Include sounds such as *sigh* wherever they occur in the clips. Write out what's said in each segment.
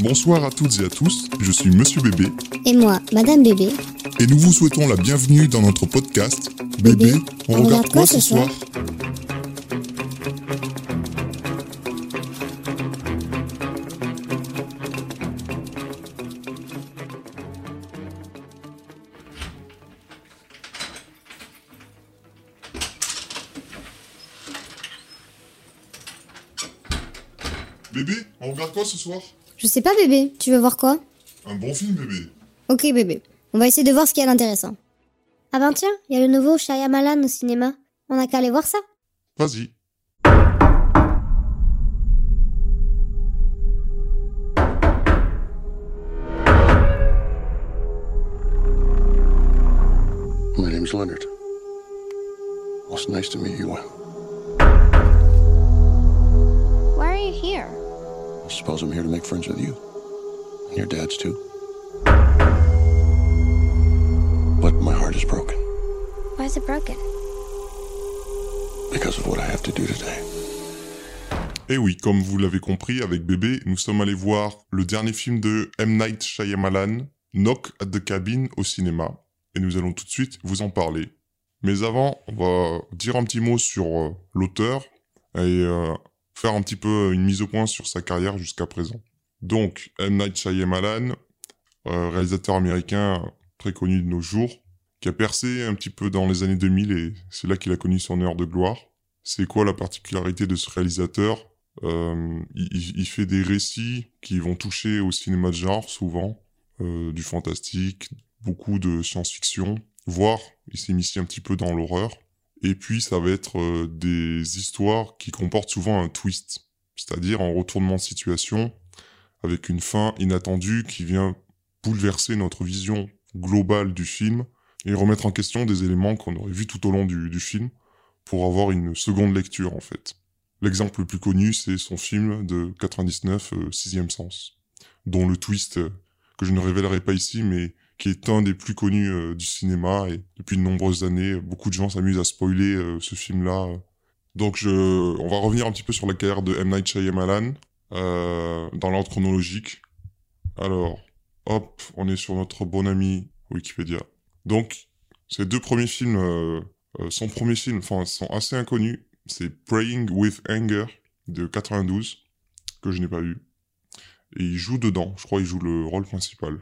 Bonsoir à toutes et à tous, je suis Monsieur Bébé. Et moi, Madame Bébé. Et nous vous souhaitons la bienvenue dans notre podcast. Bébé, on, regarde, quoi ce soir? Bébé, on regarde quoi ce soir? Je sais pas, bébé. Tu veux voir quoi? Un bon film, bébé. Ok, bébé. On va essayer de voir ce qu'il y a d'intéressant. Ah ben tiens, il y a le nouveau Shyamalan au cinéma. On a qu'à aller voir ça. Vas-y. My name's Leonard. Well, it's nice to meet you. Why are you here? I suppose I'm here to make friends with you. And your dad's too. But my heart is broken Why is it broken? because of what I have to do today. Et oui, comme vous l'avez compris, avec Bébé, nous sommes allés voir le dernier film de M. Night Shyamalan, Knock at the Cabin, au cinéma. Et nous allons tout de suite vous en parler. Mais avant, on va dire un petit mot sur euh, l'auteur et euh, faire un petit peu une mise au point sur sa carrière jusqu'à présent. Donc, M. Night Shyamalan, euh, réalisateur américain très connu de nos jours, qui a percé un petit peu dans les années 2000 et c'est là qu'il a connu son heure de gloire. C'est quoi la particularité de ce réalisateur? Euh, il, il- fait des récits qui vont toucher au cinéma de genre souvent, euh, du fantastique, beaucoup de science-fiction, voire il s'initie un petit peu dans l'horreur. Et puis ça va être euh, des histoires qui comportent souvent un twist, c'est-à-dire un retournement de situation avec une fin inattendue qui vient bouleverser notre vision globale du film et remettre en question des éléments qu'on aurait vus tout au long du, film pour avoir une seconde lecture en fait. L'exemple le plus connu, c'est son film de 99, euh, Sixième Sens, dont le twist, euh, que je ne révélerai pas ici, mais qui est un des plus connus euh, du cinéma, et depuis de nombreuses années, beaucoup de gens s'amusent à spoiler euh, ce film-là. Donc on va revenir un petit peu sur la carrière de M. Night Shyamalan, euh, dans l'ordre chronologique. Alors, hop, on est sur notre bon ami Wikipédia. Donc, ces deux premiers films, son premier film, enfin, sont assez inconnus. C'est Praying with Anger de 92, que je n'ai pas vu. Et il joue dedans, je crois qu'il joue le rôle principal.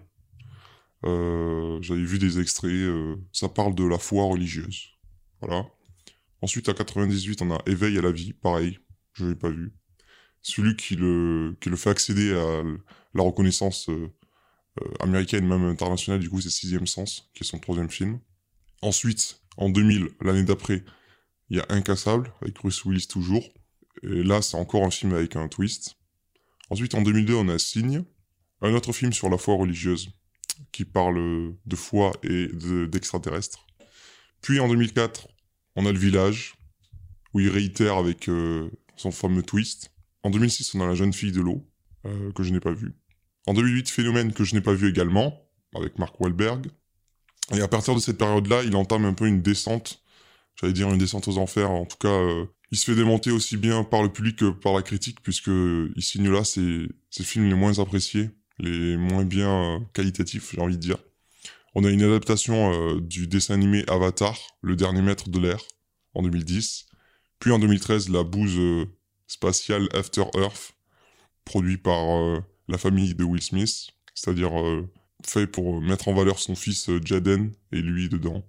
Euh, J'avais vu des extraits, euh, ça parle de la foi religieuse. Voilà. Ensuite, à 98, on a Éveil à la vie, pareil, je l'ai pas vu. Celui qui le, qui le fait accéder à la reconnaissance euh, américaine, même internationale, du coup, c'est Sixième Sens, qui est son troisième film. Ensuite, en 2000, l'année d'après, il y a Incassable, avec Bruce Willis toujours. Et là, c'est encore un film avec un twist. Ensuite, en 2002, on a Signe, un autre film sur la foi religieuse, qui parle de foi et de- d'extraterrestres. Puis en 2004, on a Le Village, où il réitère avec euh, son fameux twist. En 2006, on a La jeune fille de l'eau, euh, que je n'ai pas vu. En 2008, Phénomène, que je n'ai pas vu également, avec Mark Wahlberg. Et à partir de cette période-là, il entame un peu une descente, j'allais dire une descente aux enfers, en tout cas, euh, il se fait démonter aussi bien par le public que par la critique, puisque il signe là ses, ses films les moins appréciés, les moins bien euh, qualitatifs, j'ai envie de dire. On a une adaptation euh, du dessin animé Avatar, le dernier maître de l'air, en 2010. Puis en 2013, la bouse euh, spatiale After Earth, produit par la famille de Will Smith, c'est-à-dire fait pour mettre en valeur son fils Jaden et lui dedans.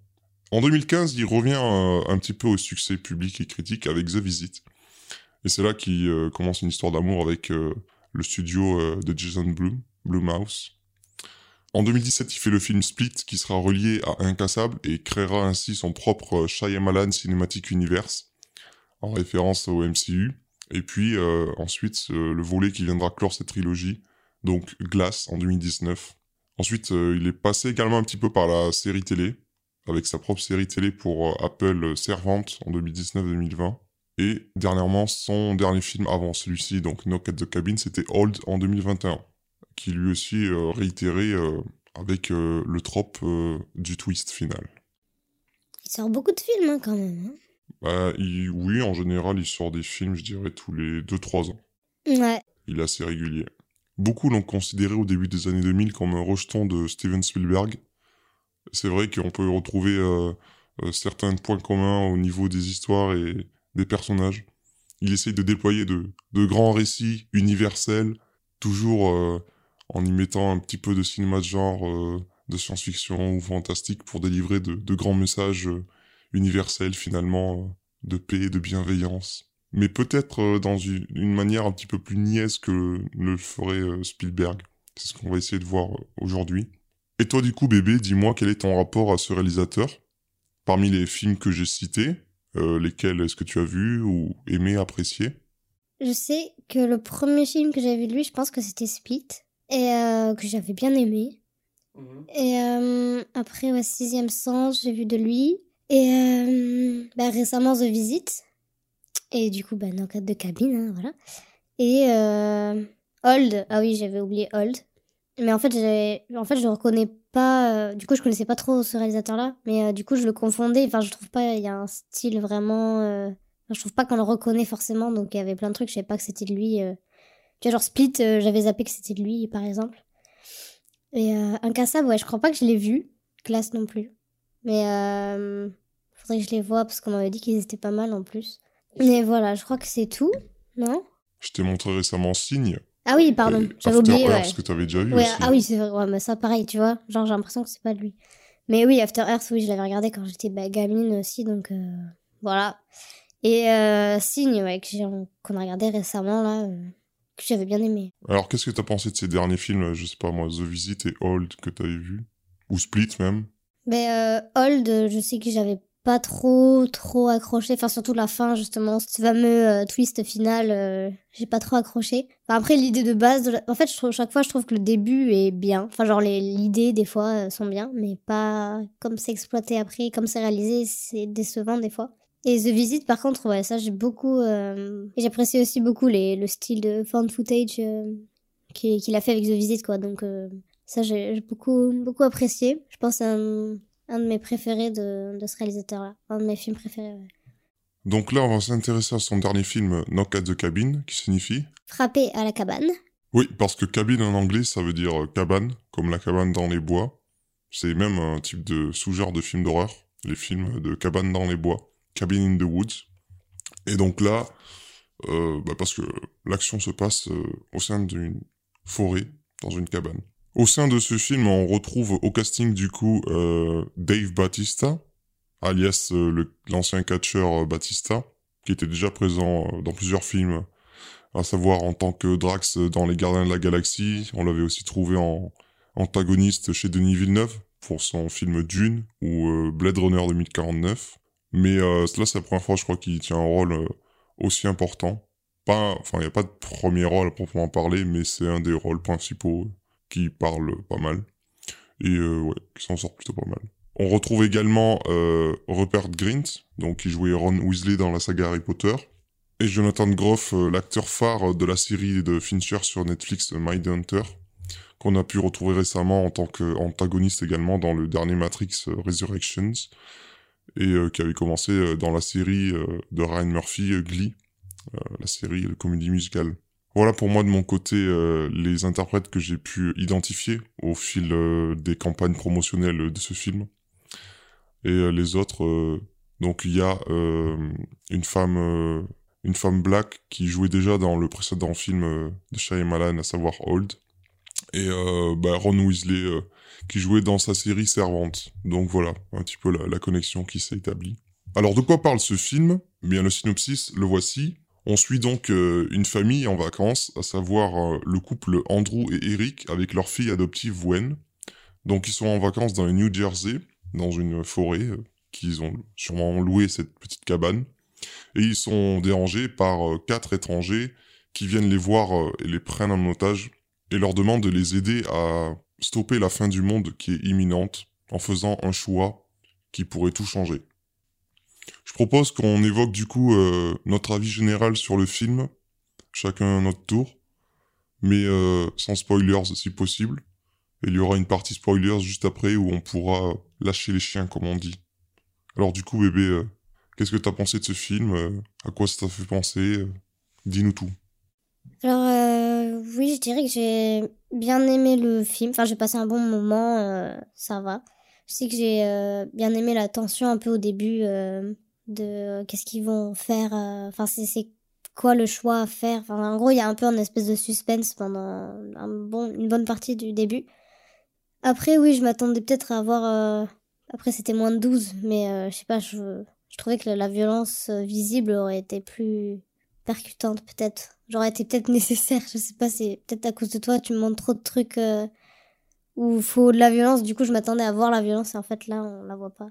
En 2015, il revient un petit peu au succès public et critique avec The Visit. Et c'est là qu'il commence une histoire d'amour avec le studio de Jason Blum, Blumhouse. En 2017, il fait le film Split qui sera relié à Incassable et créera ainsi son propre euh, Shyamalan Cinematic Universe en référence au MCU. Et puis euh, ensuite, le volet qui viendra clore cette trilogie, donc Glass en 2019. Ensuite, euh, il est passé également un petit peu par la série télé, avec sa propre série télé pour Apple Servante en 2019-2020. Et dernièrement, son dernier film avant celui-ci, donc Knock at the Cabin, c'était Old en 2021, qui lui aussi euh, réitéré euh, avec euh, le trope du twist final. Il sort beaucoup de films hein, quand même. hein. Bah, il- oui, en général, il sort des films, je dirais, tous les 2-3 ans. Ouais. Il est assez régulier. Beaucoup l'ont considéré au début des années 2000 comme un rejeton de Steven Spielberg. C'est vrai qu'on peut retrouver euh, certains points communs au niveau des histoires et des personnages. Il essaye de déployer de, de grands récits universels, toujours euh, en y mettant un petit peu de cinéma de genre, euh, de science-fiction ou fantastique pour délivrer de, grands messages euh, universels finalement, euh, de paix, de bienveillance. Mais peut-être dans une, manière un petit peu plus niaise que le ferait Spielberg. C'est ce qu'on va essayer de voir aujourd'hui. Et toi du coup bébé, dis-moi quel est ton rapport à ce réalisateur? Parmi les films que j'ai cités, lesquels est-ce que tu as vu ou aimé, apprécié? Je sais que le premier film que j'avais vu de lui, je pense que c'était Split. Et euh, que j'avais bien aimé. Et euh, après, ouais, Sixième Sens, j'ai vu de lui. Et euh, bah, récemment, The Visit. Et du coup, bah, dans le cadre de cabine, hein, voilà. Et Old. Ah oui, j'avais oublié Old. Mais en fait, en fait, je reconnais pas. du coup, je connaissais pas trop ce réalisateur-là. Mais euh, du coup, je le confondais. Enfin, je trouve pas. Il y a un style vraiment. euh, enfin, je trouve pas qu'on le reconnaît forcément. Donc, il y avait plein de trucs. Je savais pas que c'était de lui. euh. Tu vois, genre Split, euh, j'avais zappé que c'était de lui, par exemple. Et euh, Incassable, ouais, je crois pas que je l'ai vu. Classe non plus. Mais euh, faudrait que je les vois parce qu'on m'avait dit qu'ils étaient pas mal en plus. Mais voilà, je crois que c'est tout, non? Je t'ai montré récemment Signe. Ah oui, pardon, j'avais After oublié. Ouais. Earth que tu avais déjà vu Ouais, aussi. ah oui, c'est vrai, ouais, mais ça pareil, tu vois. Genre, j'ai l'impression que c'est pas de lui. Mais oui, After Earth, oui, je l'avais regardé quand j'étais bah, gamine aussi, donc euh, voilà. Et euh, Signe, ouais, qu'on a regardé récemment, là, euh, que j'avais bien aimé. Alors qu'est-ce que t'as pensé de ces derniers films, je sais pas moi, The Visit et Old que t'avais vu? Ou Split même? Mais euh, Old, euh, je sais que j'avais pas trop, trop accroché. Enfin, surtout la fin, justement. Ce fameux euh, twist final, euh, j'ai pas trop accroché. Enfin, après, l'idée de base, de la- en fait, je trouve, chaque fois, je trouve que le début est bien. Enfin, genre, les l'idée, des fois, euh, sont bien, mais pas comme c'est exploité après, comme c'est réalisé, c'est décevant, des fois. Et The Visit, par contre, ouais, ça, j'ai beaucoup... euh, et J'apprécie aussi beaucoup les, le style de found footage euh, qu'il a fait avec The Visit, quoi. Donc... euh, ça, j'ai beaucoup, beaucoup apprécié. Je pense c'est un, un de mes préférés de, de ce réalisateur-là. Un de mes films préférés. ouais. Donc là, on va s'intéresser à son dernier film, Knock at the Cabin, qui signifie? Frappé à la cabane. Oui, parce que cabine en anglais, ça veut dire euh, cabane, comme la cabane dans les bois. C'est même un type de sous-genre de film d'horreur, les films de cabane dans les bois, Cabin in the Woods. Et donc là, euh, bah parce que l'action se passe euh, au sein d'une forêt, dans une cabane. Au sein de ce film, on retrouve au casting du coup euh, Dave Batista, alias l'ancien catcheur Batista, qui était déjà présent dans plusieurs films à savoir en tant que Drax dans Les Gardiens de la Galaxie. On l'avait aussi trouvé en antagoniste chez Denis Villeneuve pour son film Dune ou Blade Runner 2049. Mais euh, là, c'est la première fois, je crois, qu'il tient un rôle euh, aussi important. Pas, enfin, il n'y a pas de premier rôle à proprement parler, mais c'est un des rôles principaux qui parle pas mal. Et euh, ouais, qui s'en sort plutôt pas mal. On retrouve également euh, Rupert Grint, donc qui jouait Ron Weasley dans la saga Harry Potter. Et Jonathan Groff, euh, l'acteur phare de la série de Fincher sur Netflix euh, Mindhunter, qu'on a pu retrouver récemment en tant qu'antagoniste également dans le dernier Matrix euh, Resurrections, et euh, qui avait commencé euh, dans la série euh, de Ryan Murphy, Glee, la série de comédie musicale. Voilà pour moi de mon côté les interprètes que j'ai pu identifier au fil des campagnes promotionnelles de ce film. Et les autres, donc il y a une femme une femme black qui jouait déjà dans le précédent film de Shyamalan, à savoir Old, et euh, bah, Ron Weasley euh, qui jouait dans sa série Servante. Donc voilà, un petit peu la, connexion qui s'est établie. Alors de quoi parle ce film? Eh Bien le synopsis, le voici. On suit donc euh, une famille en vacances, à savoir euh, le couple Andrew et Eric avec leur fille adoptive Wen. Donc ils sont en vacances dans le New Jersey, dans une forêt, euh, qu'ils ont sûrement loué cette petite cabane et ils sont dérangés par quatre étrangers qui viennent les voir et les prennent en otage et leur demandent de les aider à stopper la fin du monde qui est imminente en faisant un choix qui pourrait tout changer. Je propose qu'on évoque du coup euh, notre avis général sur le film, chacun à notre tour, mais euh, sans spoilers si possible. Il y aura une partie spoilers juste après où on pourra lâcher les chiens comme on dit. Alors du coup bébé, euh, Qu'est-ce que t'as pensé de ce film? À quoi ça t'a fait penser? Dis-nous tout. Alors, oui, je dirais que j'ai bien aimé le film. Enfin, j'ai passé un bon moment, euh, ça va. Je sais que j'ai euh, bien aimé la tension un peu au début euh, de qu'est-ce qu'ils vont faire. Enfin, c'est quoi le choix à faire. En gros, il y a un peu une espèce de suspense pendant bon, une bonne partie du début. Après, oui, je m'attendais peut-être à avoir... Après, c'était moins de 12, mais je sais pas, je trouvais que la violence visible aurait été plus percutante, peut-être j'aurais été peut-être nécessaire. Je sais pas, c'est peut-être à cause de toi, tu me montres trop de trucs euh, où faut de la violence. Du coup, je m'attendais à voir la violence et en fait, là, on la voit pas.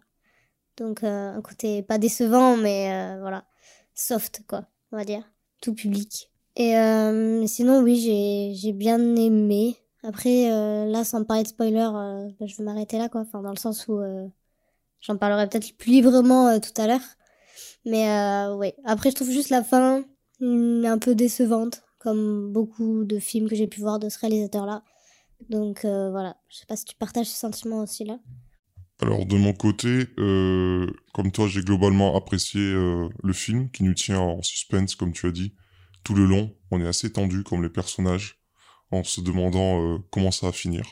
Donc, euh, un côté pas décevant, mais euh, voilà, soft, quoi, on va dire. Tout public. Et sinon, oui, j'ai bien aimé. Après, là, sans parler de spoiler, bah, je vais m'arrêter là, quoi. Enfin, dans le sens où j'en parlerai peut-être plus librement tout à l'heure. Mais ouais, après, je trouve juste la fin un peu décevante, comme beaucoup de films que j'ai pu voir de ce réalisateur-là. Donc euh, voilà, je sais pas si tu partages ce sentiment aussi là. Alors de mon côté, euh, comme toi, j'ai globalement apprécié euh, le film qui nous tient en suspense, comme tu as dit, tout le long. On est assez tendu comme les personnages, en se demandant comment ça va finir.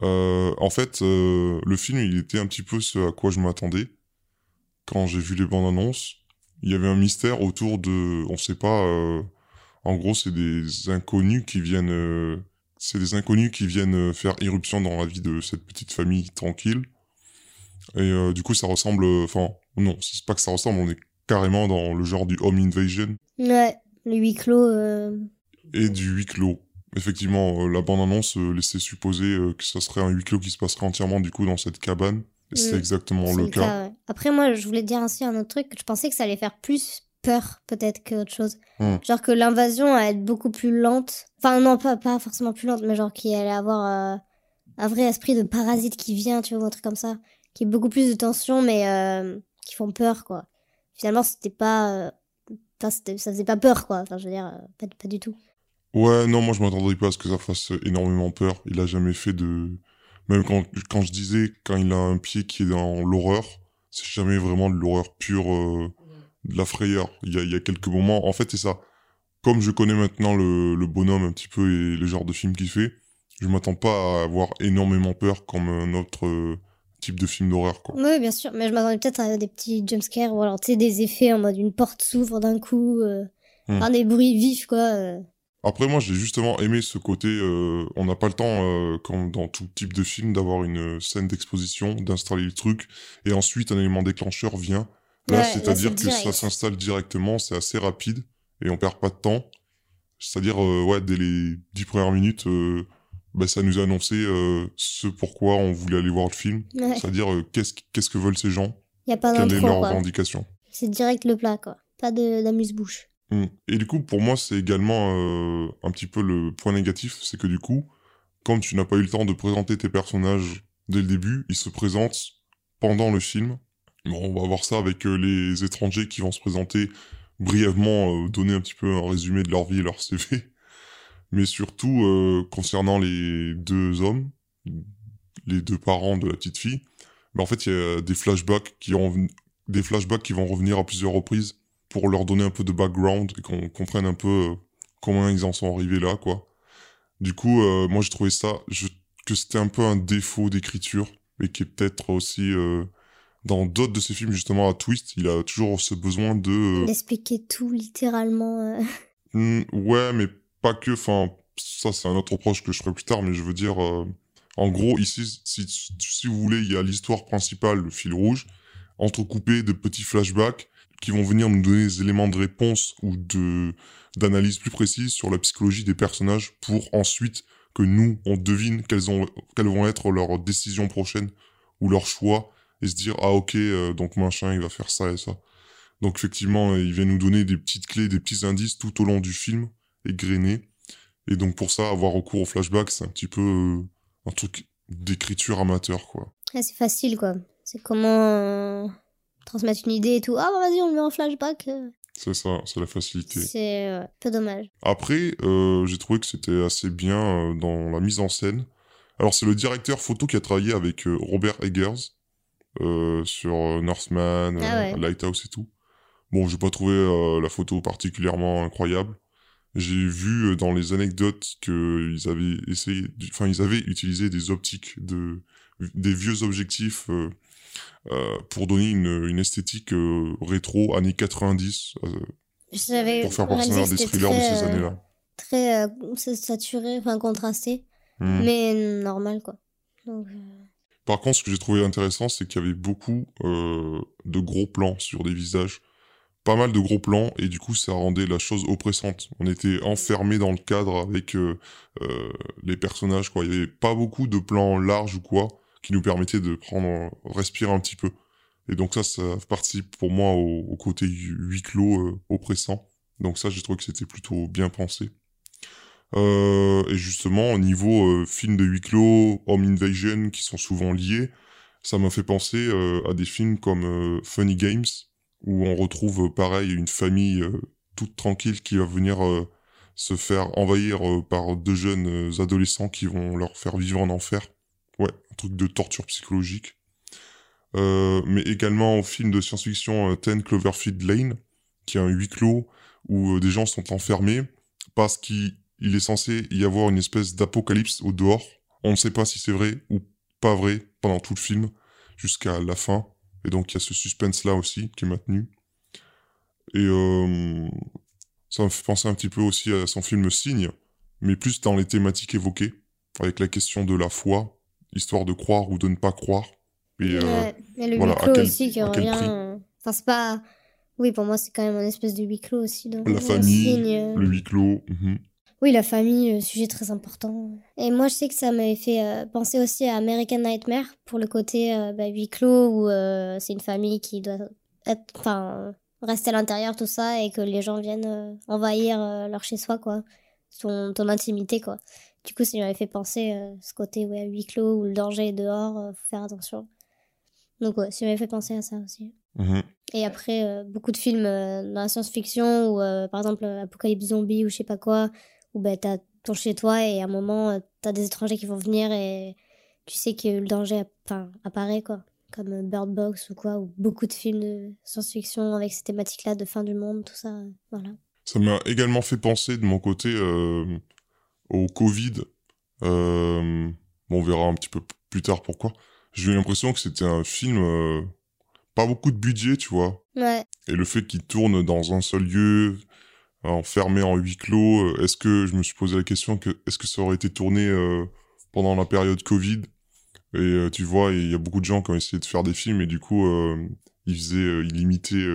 en fait, le film, il était un petit peu ce à quoi je m'attendais quand j'ai vu les bandes annonces il y avait un mystère autour de, on sait pas, euh, en gros, c'est des inconnus qui viennent, euh, c'est des inconnus qui viennent euh, faire irruption dans la vie de cette petite famille tranquille. Et du coup, ça ressemble, enfin, non, c'est pas que ça ressemble, on est carrément dans le genre du home invasion. Ouais, le huis clos. Et du huis clos. Effectivement, la bande-annonce laissait supposer que ça serait un huis clos qui se passerait entièrement du coup dans cette cabane. C'est mm. exactement le, cas. Après, moi, je voulais dire ainsi un autre truc. Je pensais que ça allait faire plus peur, peut-être, qu'autre chose. Mm. Genre que l'invasion allait être beaucoup plus lente. Enfin, non, pas, pas forcément plus lente, mais genre qu'il allait avoir euh, un vrai esprit de parasite qui vient, tu vois, un truc comme ça. Qui est beaucoup plus de tension, mais euh, qui font peur, quoi. Finalement, c'était pas. Euh, ça faisait pas peur, quoi. Enfin, je veux dire, pas, pas du tout. Ouais, non, moi, je m'attendrais pas à ce que ça fasse énormément peur. Il a jamais fait de même quand, quand je disais, quand il a un pied qui est dans l'horreur, c'est jamais vraiment de l'horreur pure, euh, de la frayeur. Il y a, il y a quelques moments, en fait, c'est ça. Comme je connais maintenant le, le bonhomme un petit peu et le genre de film qu'il fait, je m'attends pas à avoir énormément peur comme un autre euh, type de film d'horreur, quoi. Oui, bien sûr, mais je m'attendais peut-être à des petits jumpscares ou alors, tu sais, des effets en mode une porte s'ouvre d'un coup, euh, hmm. des bruits vifs, quoi. Euh. Après, moi, j'ai justement aimé ce côté. Euh, on n'a pas le temps, euh, comme dans tout type de film, d'avoir une scène d'exposition, d'installer le truc, et ensuite un élément déclencheur vient. Là, c'est-à-dire que ça s'installe directement, c'est assez rapide, et on perd pas de temps. C'est-à-dire, euh, ouais, dès les dix premières minutes, bah, ça nous a annoncé ce pourquoi on voulait aller voir le film. C'est-à-dire, qu'est-ce qu'est-ce que veulent ces gens? Y a pas Quelle est leur revendication C'est direct le plat, quoi. Pas d'amuse-bouche. Mm. Et du coup, pour moi, c'est également euh, un petit peu le point négatif, c'est que du coup, quand tu n'as pas eu le temps de présenter tes personnages dès le début, ils se présentent pendant le film. Bon, on va voir ça avec euh, les étrangers qui vont se présenter brièvement, euh, donner un petit peu un résumé de leur vie et leur *laughs* CV. Mais surtout, concernant les deux hommes, les deux parents de la petite fille, ben, en fait, il y a des flashbacks qui, des flashbacks qui vont revenir à plusieurs reprises pour leur donner un peu de background et qu'on comprenne un peu euh, comment ils en sont arrivés là, quoi. Du coup, euh, moi, j'ai trouvé ça, que c'était un peu un défaut d'écriture, et qui est peut-être aussi euh, dans d'autres de ses films, justement, à Twist, il a toujours ce besoin de... D'expliquer tout, littéralement. Mmh, ouais, mais pas que, enfin, ça, c'est un autre reproche que je ferai plus tard, mais je veux dire, en gros, ici, si, si vous voulez, il y a l'histoire principale, le fil rouge, entrecoupé de petits flashbacks, qui vont venir nous donner des éléments de réponse ou de d'analyse plus précise sur la psychologie des personnages pour ensuite que nous on devine quelles ont quelles vont être leurs décisions prochaines ou leurs choix et se dire ah ok euh, donc machin il va faire ça et ça. Donc effectivement il vient nous donner des petites clés des petits indices tout au long du film égrenés. Et donc pour ça avoir recours au flashback c'est un petit peu euh, un truc d'écriture amateur quoi. C'est facile quoi. C'est comment transmettre une idée et tout. Ah, bah vas-y, on le met en flashback. C'est ça, c'est la facilité. C'est un peu dommage. Après, euh, j'ai trouvé que c'était assez bien euh, dans la mise en scène. Alors, c'est le directeur photo qui a travaillé avec euh, Robert Eggers sur Northman, ah Lighthouse et tout. Bon, j'ai pas trouvé la photo particulièrement incroyable, J'ai vu euh, dans les anecdotes qu'ils avaient essayé, enfin ils avaient utilisé des optiques de des vieux objectifs euh, euh, pour donner une, une esthétique rétro années 90 pour faire à des thrillers de ces années-là. Très saturé, enfin contrasté, hmm. mais normal quoi. Par contre, ce que j'ai trouvé intéressant, c'est qu'il y avait beaucoup de gros plans sur des visages pas mal de gros plans et du coup ça rendait la chose oppressante. On était enfermé dans le cadre avec euh, euh, les personnages quoi. Il y avait pas beaucoup de plans larges ou quoi qui nous permettaient de prendre respirer un petit peu. Et donc ça ça participe pour moi au, côté huis clos euh, oppressant. Donc ça j'ai trouvé que c'était plutôt bien pensé. et justement au niveau film de huis clos, Home Invasion qui sont souvent liés, ça m'a fait penser à des films comme Funny Games où on retrouve euh, pareil une famille euh, toute tranquille qui va venir euh, se faire envahir par deux jeunes adolescents qui vont leur faire vivre en enfer. Ouais, un truc de torture psychologique. mais également au film de science-fiction Ten Cloverfield Lane, qui est un huis clos où des gens sont enfermés parce qu'il est censé y avoir une espèce d'apocalypse au dehors. On ne sait pas si c'est vrai ou pas vrai pendant tout le film, jusqu'à la fin. Et donc il y a ce suspense-là aussi qui est maintenu. Et euh, ça me fait penser un petit peu aussi à son film Signe, mais plus dans les thématiques évoquées, avec la question de la foi, histoire de croire ou de ne pas croire. Et, euh, le huis clos aussi qui revient. Enfin, c'est pas. Oui, pour moi, c'est quand même une espèce de huis clos aussi. Donc, la famille, le huis clos. Mhm. Oui, la famille, euh, sujet très important. Et moi, je sais que ça m'avait fait euh, penser aussi à American Nightmare pour le côté euh, bah, huis clos où c'est une famille qui doit être, enfin, rester à l'intérieur, tout ça, et que les gens viennent envahir leur chez-soi, quoi. Ton, ton intimité, quoi. Du coup, ça m'avait fait penser ce côté ouais, huis clos où le danger est dehors, faut faire attention. Donc, ouais, ça m'avait fait penser à ça aussi. Mhm. Et après, beaucoup de films dans la science-fiction, ou par exemple Apocalypse Zombie ou je sais pas quoi, où bah, t'as ton chez toi et à un moment, euh, t'as des étrangers qui vont venir et tu sais que le danger apparaît, quoi. Comme euh, Bird Box ou quoi, ou beaucoup de films de science-fiction avec ces thématiques-là de fin du monde, tout ça, voilà. Ça m'a également fait penser de mon côté euh, au Covid. bon, on verra un petit peu plus tard pourquoi. J'ai eu l'impression que c'était un film pas beaucoup de budget, tu vois. Ouais. Et le fait qu'il tourne dans un seul lieu, enfermé en huis clos. Euh, est-ce que je me suis posé la question que est-ce que ça aurait été tourné euh, pendant la période Covid? Et euh, tu vois, il y a beaucoup de gens qui ont essayé de faire des films et du coup ils faisaient, ils limitaient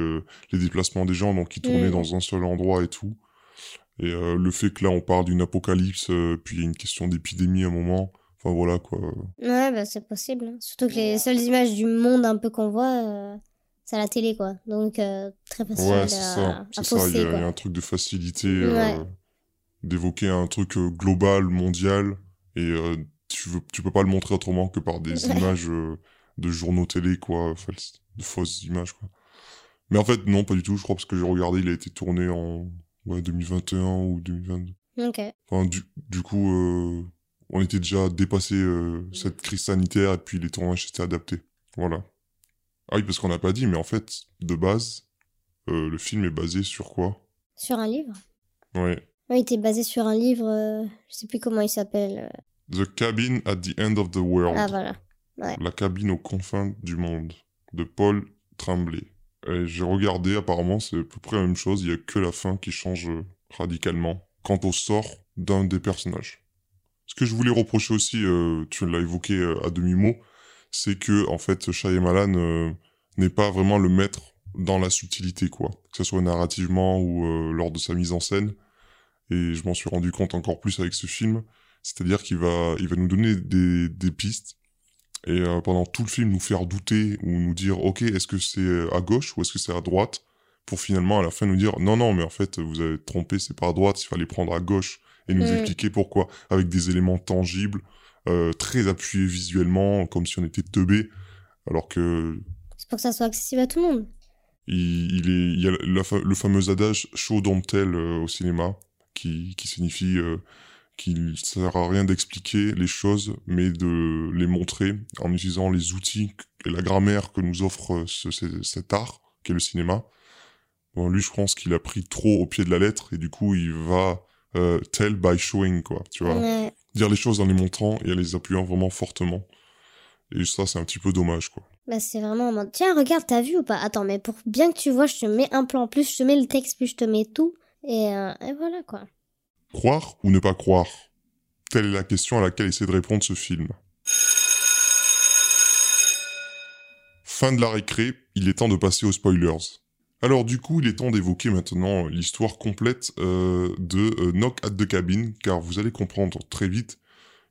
les déplacements des gens, donc ils tournaient mm. dans un seul endroit et tout. Et le fait que là on parle d'une apocalypse, puis il y a une question d'épidémie à un moment. Enfin voilà quoi. Ouais, bah, c'est possible. Hein. Surtout que les seules images du monde un peu qu'on voit, c'est à la télé, quoi. Donc, euh, très facile ouais, c'est ça. C'est ça. Il y, a, un truc de facilité euh, d'évoquer un truc euh, global, mondial, et tu, veux, tu peux pas le montrer autrement que par des images de journaux télé, quoi, de fausses images, quoi. Mais en fait, non, pas du tout, je crois, parce que j'ai regardé, il a été tourné en ouais, 2021 ou 2022. Ok. Enfin, du, du coup, on était déjà dépassé cette crise sanitaire, et puis les tournages étaient adaptés. Voilà. Ah oui, parce qu'on n'a pas dit, mais en fait, de base, euh, le film est basé sur quoi? Sur un livre? Ouais. Oui, il était basé sur un livre, euh, je sais plus comment il s'appelle. Euh. The Cabin at the End of the World. Ah voilà. La cabine aux confins du monde, de Paul Tremblay. J'ai regardé, apparemment, c'est à peu près la même chose, il n'y a que la fin qui change radicalement quant au sort d'un des personnages. Ce que je voulais reprocher aussi, tu l'as évoqué à demi-mot, c'est que en fait Shyamalan euh, n'est pas vraiment le maître dans la subtilité quoi, que ce soit narrativement ou euh, lors de sa mise en scène. Et je m'en suis rendu compte encore plus avec ce film, c'est-à-dire qu'il va il va nous donner des, des pistes et euh, pendant tout le film nous faire douter ou nous dire ok est-ce que c'est à gauche ou est-ce que c'est à droite? Pour finalement à la fin nous dire non non mais en fait vous avez trompé c'est pas à droite il fallait prendre à gauche et nous expliquer pourquoi. Avec des éléments tangibles euh, très appuyé visuellement, comme si on était teubé, alors que... C'est pour que ça soit accessible à tout le monde. Il, est, il y a le fameux adage « show don't tell euh, au cinéma, qui, qui signifie euh, qu'il ne sert à rien d'expliquer les choses, mais de les montrer en utilisant les outils et la grammaire que nous offre ce, cet art, qui est le cinéma. Bon, lui, je pense qu'il a pris trop au pied de la lettre, et du coup, il va euh, tell by showing, quoi, tu vois. Ouais. Dire les choses en les montrant et en les appuyant vraiment fortement. Et ça, c'est un petit peu dommage, quoi. Bah, c'est vraiment en mode, tiens, regarde, t'as vu ou pas? Attends, mais pour bien que tu vois, je te mets un plan, plus je te mets le texte, plus je te mets tout. Et, euh, et voilà, quoi. Croire ou ne pas croire? Telle est la question à laquelle essaie de répondre ce film. Fin de la récré, il est temps de passer aux spoilers. Alors du coup, il est temps d'évoquer maintenant l'histoire complète euh, de euh, Knock at the Cabin, car vous allez comprendre très vite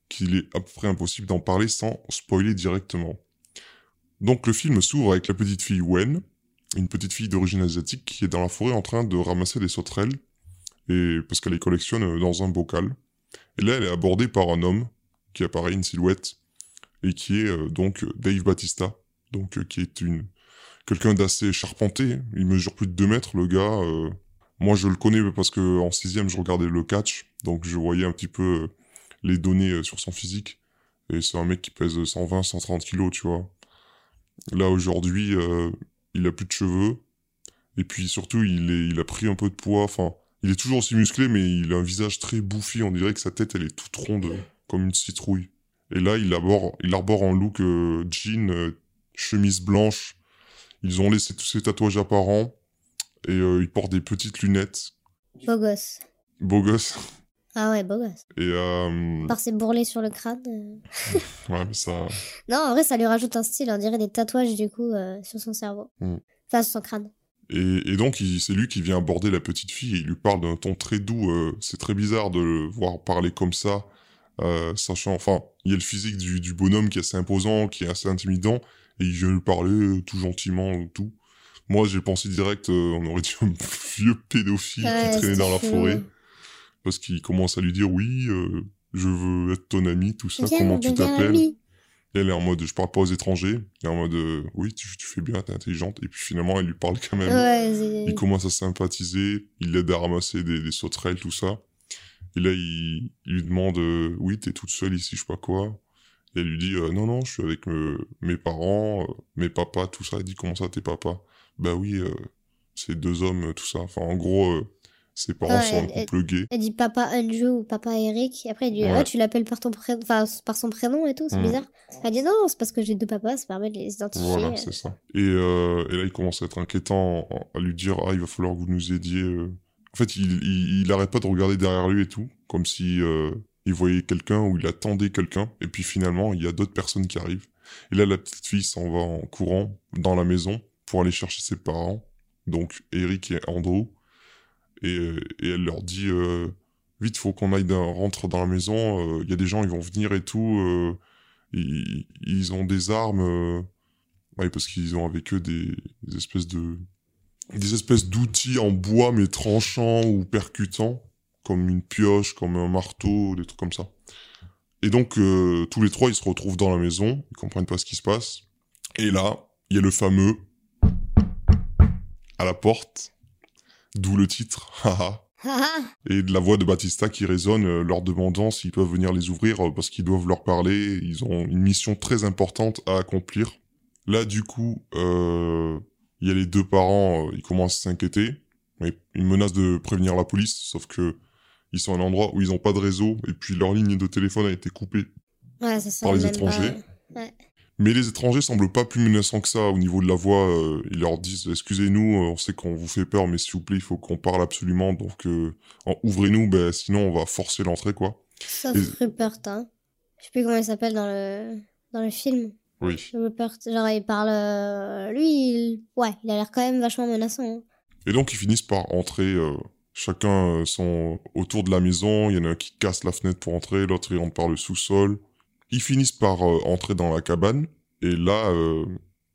qu'il est à peu près impossible d'en parler sans spoiler directement. Donc le film s'ouvre avec la petite fille Wen, une petite fille d'origine asiatique qui est dans la forêt en train de ramasser des sauterelles, et parce qu'elle les collectionne dans un bocal. Et là, elle est abordée par un homme qui apparaît une silhouette et qui est euh, donc Dave Batista, donc euh, qui est une quelqu'un d'assez charpenté. Il mesure plus de 2 mètres, le gars. euh. Moi, je le connais parce que en sixième, je regardais le catch, donc je voyais un petit peu euh, les données euh, sur son physique. Et c'est un mec qui pèse 120, 130 kilos, tu vois. Là, aujourd'hui, euh, il a plus de cheveux. Et puis surtout, il, est, il a pris un peu de poids. Enfin, il est toujours aussi musclé, mais il a un visage très bouffi. On dirait que sa tête, elle est toute ronde, comme une citrouille. Et là, il arbore, il arbore un look euh, jean, euh, chemise blanche. Ils ont laissé tous ses tatouages apparents. Et euh, il porte des petites lunettes. Beau gosse. Beau gosse. Ah ouais, beau gosse. Et euh, Par ses bourrelets sur le crâne. *laughs* ouais, mais ça. Non, en vrai, ça lui rajoute un style, on dirait des tatouages, du coup, euh, sur son cerveau. Mm. Enfin, sur son crâne. Et, et donc, c'est lui qui vient aborder la petite fille et il lui parle d'un ton très doux. euh, c'est très bizarre de le voir parler comme ça, euh, sachant, enfin, il y a le physique du, du bonhomme qui est assez imposant, qui est assez intimidant, et il vient lui parler euh, tout gentiment, euh, tout. Moi, j'ai pensé direct, euh, on aurait dit un *laughs* vieux pédophile Ouais, qui traînait dans la forêt, parce qu'il commence à lui dire, oui, euh, je veux être ton ami, tout ça, comment tu t'appelles? Et elle est en mode, je parle pas aux étrangers. Elle est en mode, euh, oui, tu, tu fais bien, t'es intelligente. Et puis finalement, elle lui parle quand même. Ouais, Il commence à sympathiser, il l'aide à ramasser des, des sauterelles, tout ça. Et là, il, il lui demande, euh, oui, t'es toute seule ici, je sais pas quoi. Et elle lui dit, euh, non, non, je suis avec me- mes parents, euh, mes papas, tout ça. Elle dit, comment ça, tes papas? Bah oui, euh, c'est deux hommes, euh, tout ça. Enfin, en gros, euh, ses parents sont un elle- couple gay. Elle dit papa Anju ou papa Eric. Et après, elle dit, Ouais. ah, tu l'appelles par, ton prénom... enfin, par son prénom et tout, c'est Mm. bizarre. Elle dit, non, c'est parce que j'ai deux papas, ça permet de les identifier. Voilà, c'est ça. Et, euh, et là, il commence à être inquiétant, à lui dire Ah, il va falloir que vous nous aidiez. euh. En fait, il, il, il arrête pas de regarder derrière lui et tout, comme si euh, il voyait quelqu'un ou il attendait quelqu'un. Et puis finalement, il y a d'autres personnes qui arrivent. Et là, la petite fille s'en va en courant dans la maison pour aller chercher ses parents, donc Eric et Andrew. Et, euh, et elle leur dit euh, Vite, faut qu'on aille rentre dans la maison. euh, Il y a des gens, ils vont venir et tout. euh, ils, ont des armes. euh, parce qu'ils ont avec eux des, espèces de des espèces d'outils en bois mais tranchants ou percutants, comme une pioche, comme un marteau, des trucs comme ça. Et donc euh, tous les trois ils se retrouvent dans la maison, ils comprennent pas ce qui se passe. Et là, il y a le fameux à la porte, d'où le titre, *laughs* haha. *laughs* Et de la voix de Batista qui résonne, euh, leur demandant s'ils peuvent venir les ouvrir euh, parce qu'ils doivent leur parler. Ils ont une mission très importante à accomplir. Là, du coup, euh, il y a les deux parents, ils commencent à s'inquiéter. Mais Ils menacent de prévenir la police, sauf que ils sont à un endroit où ils n'ont pas de réseau et puis leur ligne de téléphone a été coupée. Ouais, c'est ça. Par les pas- étrangers. Mais les étrangers semblent pas plus menaçants que ça au niveau de la voix. euh, ils leur disent excusez-nous, euh, on sait qu'on vous fait peur, mais s'il vous plaît, il faut qu'on parle absolument. Donc euh, ouvrez-nous, ben sinon on va forcer l'entrée quoi. Sauf Et- Rupert, hein. Je sais plus comment il s'appelle dans le... dans le film. Oui. Rupert, genre, il parle. euh, Lui, il... ouais, il a l'air quand même vachement menaçant. hein. Et donc ils finissent par entrer. chacun sont autour de la maison. Il y en a un qui casse la fenêtre pour entrer, l'autre il rentre par le sous-sol. Ils finissent par euh, entrer dans la cabane. Et là, euh,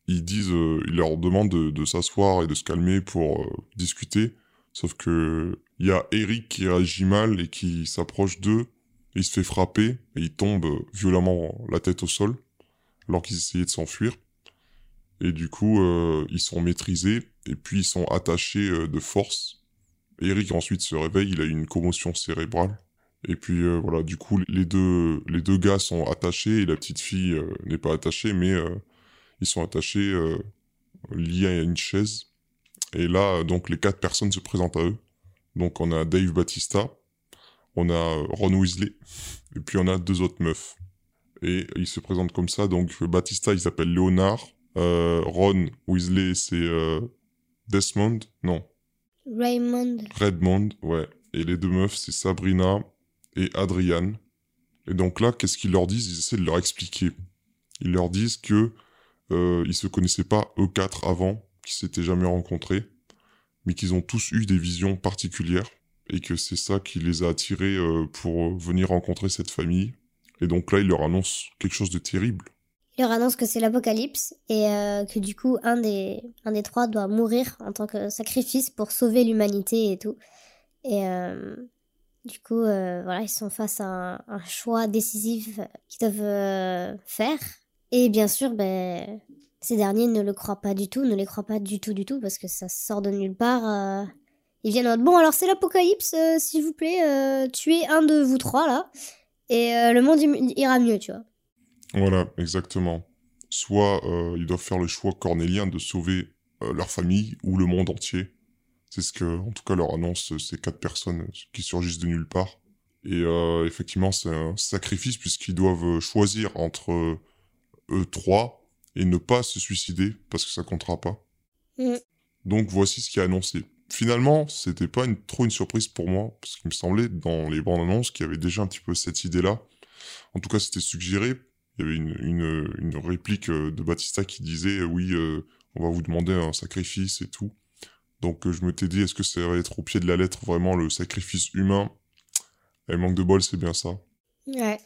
ils disent, euh, ils leur demandent de, de s'asseoir et de se calmer pour discuter. Sauf que il y a Eric qui réagit mal et qui s'approche d'eux. Il se fait frapper et il tombe violemment la tête au sol alors qu'ils essayaient de s'enfuir. Et du coup, ils sont maîtrisés et puis ils sont attachés de force. Eric ensuite se réveille, il a une commotion cérébrale. Et puis euh, voilà, du coup, les deux, les deux gars sont attachés et la petite fille euh, n'est pas attachée, mais euh, ils sont attachés, euh, liés à une chaise. Et là, euh, donc, les quatre personnes se présentent à eux. Donc, on a Dave Batista, on a Ron Weasley, et puis on a deux autres meufs. Et ils se présentent comme ça, donc Batista, il s'appelle Léonard, Ron Weasley, c'est Desmond, non. Raymond. Redmond, ouais. Et les deux meufs, c'est Sabrina et Adriane. Et donc là, qu'est-ce qu'ils leur disent? Ils essaient de leur expliquer. Ils leur disent que euh, ils se connaissaient pas eux quatre avant, qu'ils s'étaient jamais rencontrés, mais qu'ils ont tous eu des visions particulières et que c'est ça qui les a attirés euh, pour venir rencontrer cette famille. Et donc là, il leur annonce quelque chose de terrible. Il leur annonce que c'est l'apocalypse et euh, que du coup, un des, un des trois doit mourir en tant que sacrifice pour sauver l'humanité et tout. Et euh, du coup, euh, voilà, ils sont face à un, choix décisif qu'ils doivent faire. Et bien sûr, ben, ces derniers ne le croient pas du tout, ne les croient pas du tout, du tout, parce que ça sort de nulle part. ils viennent en bon, alors c'est l'apocalypse, s'il vous plaît, tuez un de vous trois là, et le monde ira mieux, tu vois. Voilà, exactement. Soit euh, ils doivent faire le choix cornélien de sauver euh, leur famille ou le monde entier. C'est ce que, en tout cas, leur annonce ces quatre personnes qui surgissent de nulle part. Et euh, effectivement, c'est un sacrifice puisqu'ils doivent choisir entre eux trois et ne pas se suicider parce que ça comptera pas. Mm. Donc voici ce qui est annoncé. Finalement, c'était pas une, trop une surprise pour moi parce qu'il me semblait dans les bandes annonces qu'il y avait déjà un petit peu cette idée-là. En tout cas, c'était suggéré il y avait une, une, une, réplique euh, de Batista qui disait euh, oui, euh, on va vous demander un sacrifice et tout. Donc je me t'ai dit, est-ce que ça va être au pied de la lettre vraiment le sacrifice humain? Et manque de bol, c'est bien ça. Ouais.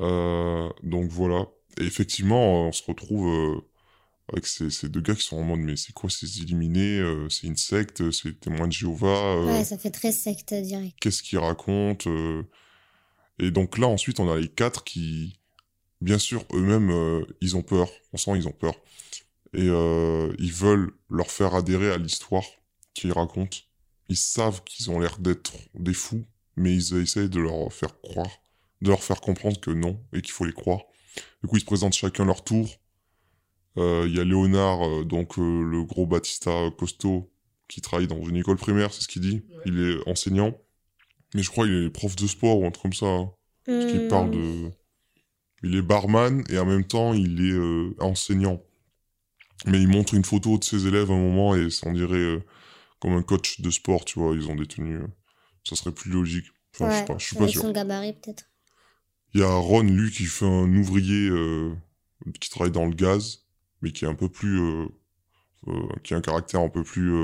Euh, donc voilà. Et effectivement, on se retrouve avec ces, ces, deux gars qui sont en mode mais c'est quoi ces illuminés C'est une secte C'est témoins de Jéhovah Ouais, ça fait très secte direct. Qu'est-ce qu'ils racontent Et donc là, ensuite, on a les quatre qui bien sûr, eux-mêmes, euh, ils ont peur. On sent ils ont peur. Et euh, ils veulent leur faire adhérer à l'histoire qu'ils racontent. Ils savent qu'ils ont l'air d'être des fous, mais ils essayent de leur faire croire, de leur faire comprendre que non, et qu'il faut les croire. Du coup, ils se présentent chacun leur tour. Euh, il y a Léonard, donc le gros Batista costaud, qui travaille dans une école primaire, c'est ce qu'il dit. Il est enseignant. Mais je crois qu'il est prof de sport ou un truc comme ça. Hein. Parce qu'il parle de il est barman et en même temps il est euh, enseignant. Mais il montre une photo de ses élèves à un moment et on dirait euh, comme un coach de sport, tu vois, ils ont des tenues. Euh, ça serait plus logique. Enfin, je sais pas, je suis pas sûr. son gabarit peut-être. Il y a Ron, lui, qui fait un ouvrier qui travaille dans le gaz, mais qui est un peu plus. qui a un caractère un peu plus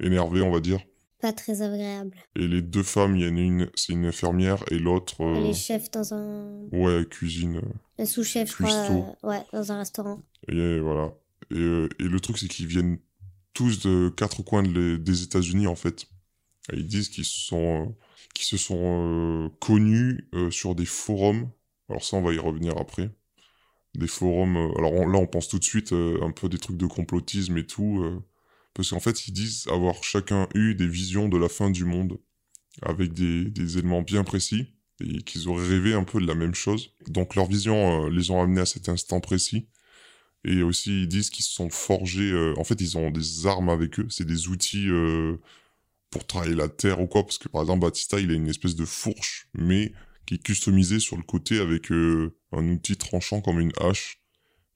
énervé, on va dire. Pas très agréable. Et les deux femmes, il y en a une, c'est une infirmière et l'autre. Elle est chef dans un. Ouais, cuisine. Un sous-chef, je crois. Euh, ouais, dans un restaurant. Et voilà. Et, euh, et le truc, c'est qu'ils viennent tous de quatre coins des États-Unis, en fait. Ils disent qu'ils euh, se sont connus sur des forums. Alors ça, on va y revenir après. Des forums. alors là, on pense tout de suite un peu des trucs de complotisme et tout parce qu'en fait, ils disent avoir chacun eu des visions de la fin du monde, avec des, des éléments bien précis, et qu'ils auraient rêvé un peu de la même chose. Donc leurs visions euh, les ont amenés à cet instant précis. Et aussi, ils disent qu'ils se sont forgés... Euh, en fait, ils ont des armes avec eux, c'est des outils euh, pour travailler la terre ou quoi, parce que par exemple, Batista, il a une espèce de fourche, mais qui est customisée sur le côté avec un outil tranchant comme une hache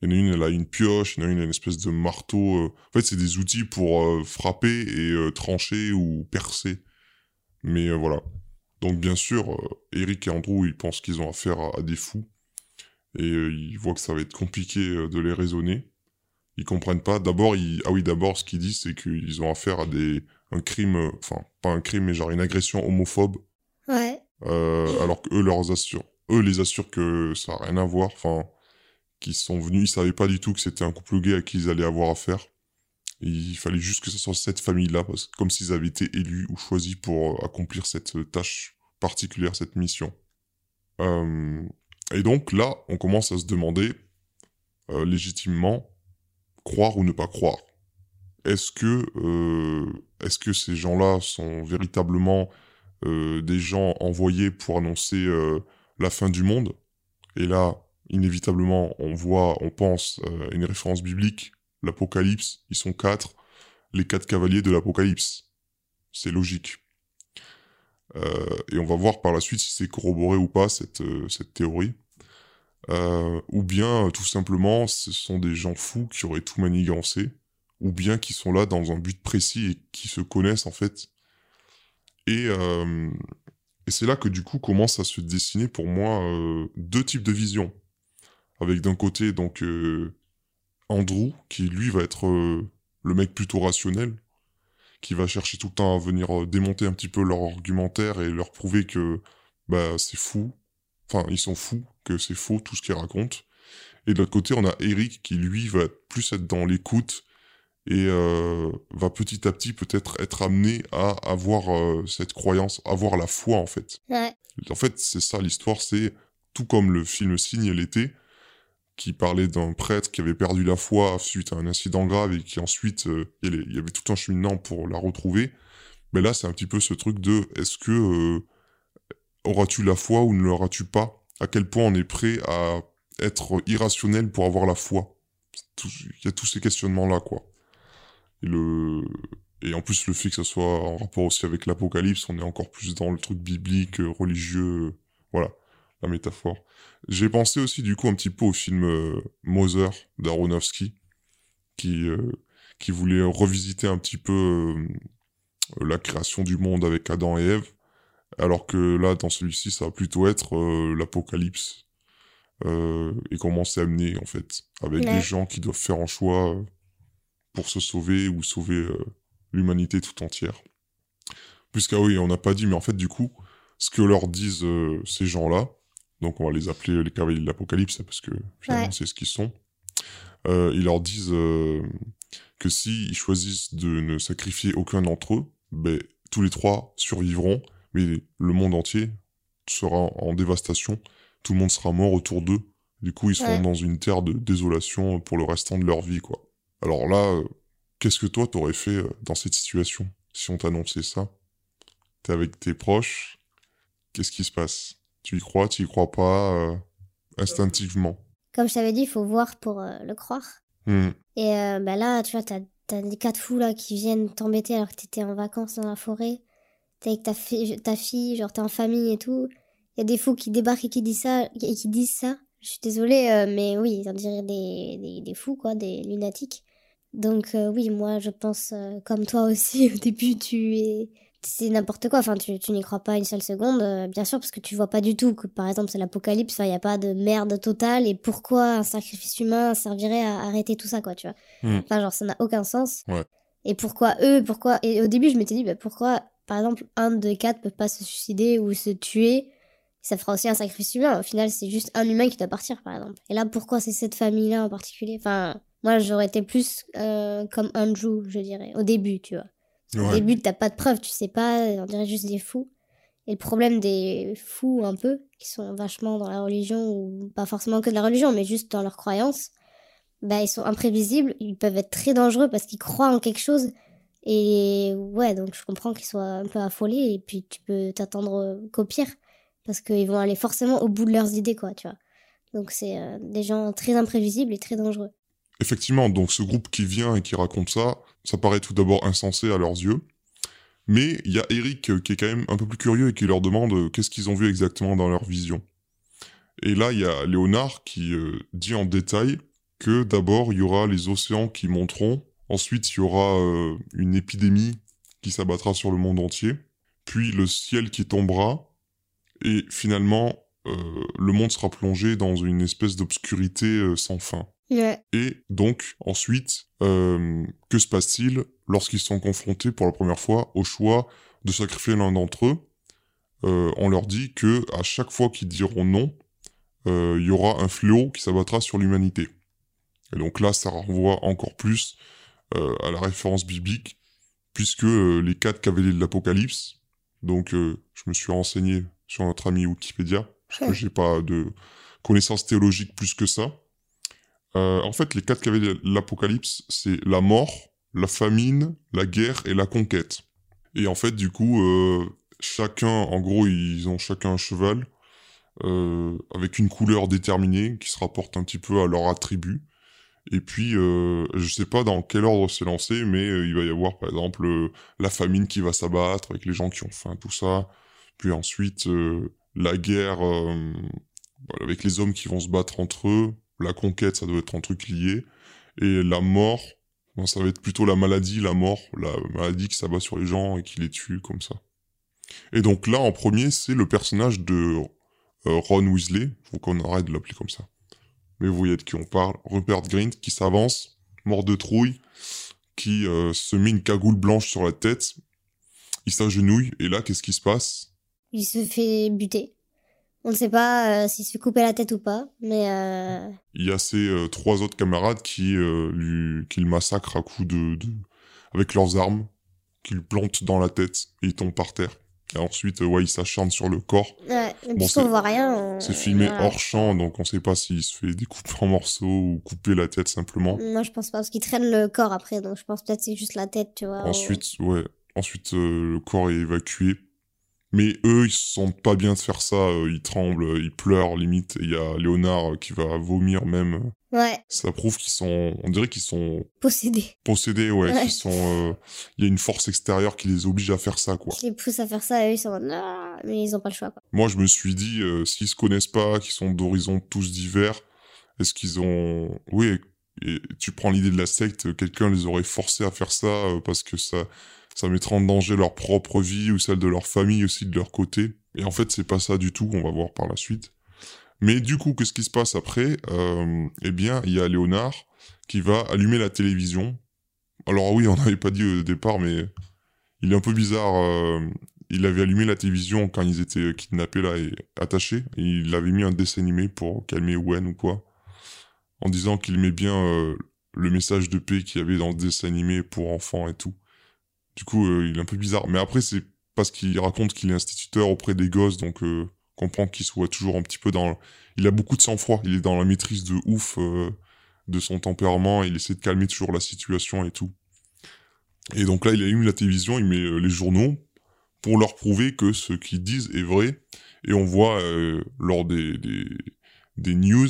il y en a une, elle a une pioche, il y en a une, elle a une espèce de marteau. Euh. En fait, c'est des outils pour euh, frapper et euh, trancher ou percer. Mais voilà. Donc, bien sûr, Eric et Andrew, ils pensent qu'ils ont affaire à, des fous. Et ils voient que ça va être compliqué de les raisonner. Ils comprennent pas. D'abord, ils... ah oui, d'abord, ce qu'ils disent, c'est qu'ils ont affaire à des un crime, enfin pas un crime, mais genre une agression homophobe. Ouais. alors qu'eux leur assurent, eux les assurent que ça n'a rien à voir. Enfin, qui sont venus, ils savaient pas du tout que c'était un couple gay à qui ils allaient avoir affaire. il fallait juste que ce soit cette famille-là, parce que comme s'ils avaient été élus ou choisis pour euh, accomplir cette euh, tâche particulière, cette mission. Euh, et donc là, on commence à se demander légitimement croire ou ne pas croire. Est-ce que, que ces gens-là sont véritablement des gens envoyés pour annoncer la fin du monde? Et là, inévitablement, on voit, on pense euh, une référence biblique, l'Apocalypse, ils sont quatre, les quatre cavaliers de l'Apocalypse. C'est logique. et on va voir par la suite si c'est corroboré ou pas cette, cette théorie. Ou bien tout simplement ce sont des gens fous qui auraient tout manigancé, ou bien qui sont là dans un but précis et qui se connaissent en fait. Et, et c'est là que du coup commence à se dessiner pour moi deux types de visions. Avec d'un côté donc Andrew, qui lui va être le mec plutôt rationnel, qui va chercher tout le temps à venir démonter un petit peu leur argumentaire et leur prouver que bah c'est fou, enfin ils sont fous, que c'est faux tout ce qu'ils racontent. Et de l'autre côté, on a Eric qui lui va plus être dans l'écoute et euh, va petit à petit peut-être être amené à avoir euh, cette croyance, avoir la foi en fait. En fait, c'est ça l'histoire, c'est tout comme le film Signe l'été, qui parlait d'un prêtre qui avait perdu la foi suite à un incident grave et qui ensuite, euh, il y avait tout un cheminement pour la retrouver. Mais là, c'est un petit peu ce truc de, est-ce que auras-tu la foi ou ne l'auras-tu pas? À quel point on est prêt à être irrationnel pour avoir la foi? Il y a tous ces questionnements-là, quoi. Et, le... et en plus, le fait que ça soit en rapport aussi avec l'Apocalypse, on est encore plus dans le truc biblique, euh, religieux, euh, voilà, la métaphore. J'ai pensé aussi du coup un petit peu au film euh, Mother d'Aronofsky, qui, qui voulait revisiter un petit peu la création du monde avec Adam et Ève, alors que là, dans celui-ci, ça va plutôt être l'Apocalypse, et comment c'est amené en fait, avec des gens qui doivent faire un choix pour se sauver ou sauver euh, l'humanité tout entière. Puisqu'à oui, on n'a pas dit, mais en fait, du coup, ce que leur disent euh, ces gens-là, donc on va les appeler les cavaliers de l'Apocalypse, parce que finalement, c'est ce qu'ils sont, euh, ils leur disent que s'ils choisissent de ne sacrifier aucun d'entre eux, ben, tous les trois survivront, mais le monde entier sera en dévastation, tout le monde sera mort autour d'eux. Du coup, ils seront dans une terre de désolation pour le restant de leur vie, quoi. Alors là, euh, qu'est-ce que toi t'aurais fait euh, dans cette situation si on t'annonçait ça? T'es avec tes proches, qu'est-ce qui se passe? Tu y crois, tu y crois pas euh, instinctivement? Comme je t'avais dit, il faut voir pour le croire. Mmh. Et bah là, tu vois, t'as as des quatre fous là qui viennent t'embêter alors que t'étais en vacances dans la forêt. T'es avec ta, ta fille, genre t'es en famille et tout. Il y a des fous qui débarquent et qui disent ça, et qui disent ça. Je suis désolée, mais oui, on dirait des, des, des fous, quoi, des lunatiques. Donc euh, oui, moi je pense euh, comme toi *laughs* aussi, au début tu es... C'est n'importe quoi, enfin tu, tu n'y crois pas une seule seconde, euh, bien sûr, parce que tu vois pas du tout que par exemple c'est l'apocalypse, il n'y a pas de merde totale, et pourquoi un sacrifice humain servirait à arrêter tout ça, quoi, tu vois? Hmm. Enfin genre ça n'a aucun sens. Et pourquoi eux, pourquoi... Et au début je m'étais dit, bah, pourquoi par exemple un de quatre peut pas se suicider ou se tuer ça fera aussi un sacrifice humain. Au final, c'est juste un humain qui doit partir, par exemple. Et là, pourquoi c'est cette famille-là en particulier? Enfin, moi, j'aurais été plus euh, comme Andrew, je dirais, au début, tu vois. Au début, t'as pas de preuves, tu sais pas, on dirait juste des fous. Et le problème des fous, un peu, qui sont vachement dans la religion, ou pas forcément que de la religion, mais juste dans leurs croyances, bah, ils sont imprévisibles, ils peuvent être très dangereux parce qu'ils croient en quelque chose. Et ouais, donc je comprends qu'ils soient un peu affolés, et puis tu peux t'attendre qu'au pire, parce qu'ils vont aller forcément au bout de leurs idées, quoi, tu vois. Donc c'est euh, des gens très imprévisibles et très dangereux. Effectivement, donc ce groupe qui vient et qui raconte ça, ça paraît tout d'abord insensé à leurs yeux. Mais il y a Eric euh, qui est quand même un peu plus curieux et qui leur demande euh, qu'est-ce qu'ils ont vu exactement dans leur vision. Et là, il y a Léonard qui euh, dit en détail que d'abord, il y aura les océans qui monteront, ensuite, il y aura une épidémie qui s'abattra sur le monde entier, puis le ciel qui tombera, et finalement, le monde sera plongé dans une espèce d'obscurité sans fin. Et donc, ensuite, euh, que se passe-t-il lorsqu'ils sont confrontés pour la première fois au choix de sacrifier l'un d'entre eux? Euh, On leur dit que à chaque fois qu'ils diront non, euh, il y aura un fléau qui s'abattra sur l'humanité. Et donc là, ça renvoie encore plus à la référence biblique, puisque les quatre cavaliers de l'Apocalypse, donc je me suis renseigné sur notre ami Wikipédia, parce que j'ai pas de connaissances théologiques plus que ça. Euh, en fait, les quatre cavaliers de l'Apocalypse, c'est la mort, la famine, la guerre et la conquête. Et en fait, du coup, euh, chacun, en gros, ils ont chacun un cheval euh, avec une couleur déterminée qui se rapporte un petit peu à leur attribut. Et puis, euh, je sais pas dans quel ordre c'est lancé, mais il va y avoir par exemple la famine qui va s'abattre avec les gens qui ont faim, tout ça. Puis ensuite, la guerre avec les hommes qui vont se battre entre eux. La conquête, ça doit être un truc lié. Et la mort, ça va être plutôt la maladie, la mort, la maladie qui s'abat sur les gens et qui les tue comme ça. Et donc là, en premier, c'est le personnage de euh, Ron Weasley. Faut qu'on arrête de l'appeler comme ça. Mais vous voyez de qui on parle. Rupert Grint qui s'avance, mort de trouille, qui euh, se met une cagoule blanche sur la tête. Il s'agenouille et là, qu'est-ce qui se passe? Il se fait buter. On ne sait pas euh, s'il se fait couper la tête ou pas, mais... Euh... Il y a ses trois autres camarades qui, lui, qui le massacrent à coups de, de... avec leurs armes, qui le plantent dans la tête et il tombe par terre. Et ensuite, ouais, il s'acharne sur le corps. Ouais, bon, on voit rien. C'est filmé hors champ, donc on sait pas s'il se fait découper en morceaux ou couper la tête simplement. Moi, je pense pas, parce qu'il traîne le corps après, donc je pense peut-être c'est juste la tête, tu vois. Ensuite, ouais. Ensuite, le corps est évacué mais eux, ils se sentent pas bien de faire ça, euh, ils tremblent, ils pleurent limite. Il y a Léonard euh, qui va vomir même. Ouais. Ça prouve qu'ils sont, on dirait qu'ils sont possédés. Possédés, ouais. ouais. sont, euh, il y a une force extérieure qui les oblige à faire ça, quoi. Qui les pousse à faire ça, et eux ils sont, mais ils ont pas le choix. Quoi. Moi, je me suis dit, s'ils se connaissent pas, qu'ils sont d'horizons tous divers, est-ce qu'ils ont, oui, et tu prends l'idée de la secte, quelqu'un les aurait forcés à faire ça parce que ça ça mettrait en danger leur propre vie ou celle de leur famille aussi de leur côté. Et en fait, c'est pas ça du tout, on va voir par la suite. Mais du coup, qu'est-ce qui se passe après? Euh, Eh bien, il y a Léonard qui va allumer la télévision. Alors oui, on n'avait pas dit au départ, mais il est un peu bizarre. Euh, il avait allumé la télévision quand ils étaient kidnappés là et attachés. Il avait mis un dessin animé pour calmer Wen ou quoi. En disant qu'il aimait bien euh, le message de paix qu'il y avait dans le dessin animé pour enfants et tout. Du coup, euh, il est un peu bizarre. Mais après, c'est parce qu'il raconte qu'il est instituteur auprès des gosses, donc euh, comprend qu'il soit toujours un petit peu dans... Il a beaucoup de sang-froid, il est dans la maîtrise de ouf euh, de son tempérament, il essaie de calmer toujours la situation et tout. Et donc là, il allume la télévision, il met euh, les journaux pour leur prouver que ce qu'ils disent est vrai. Et on voit lors des, des, des news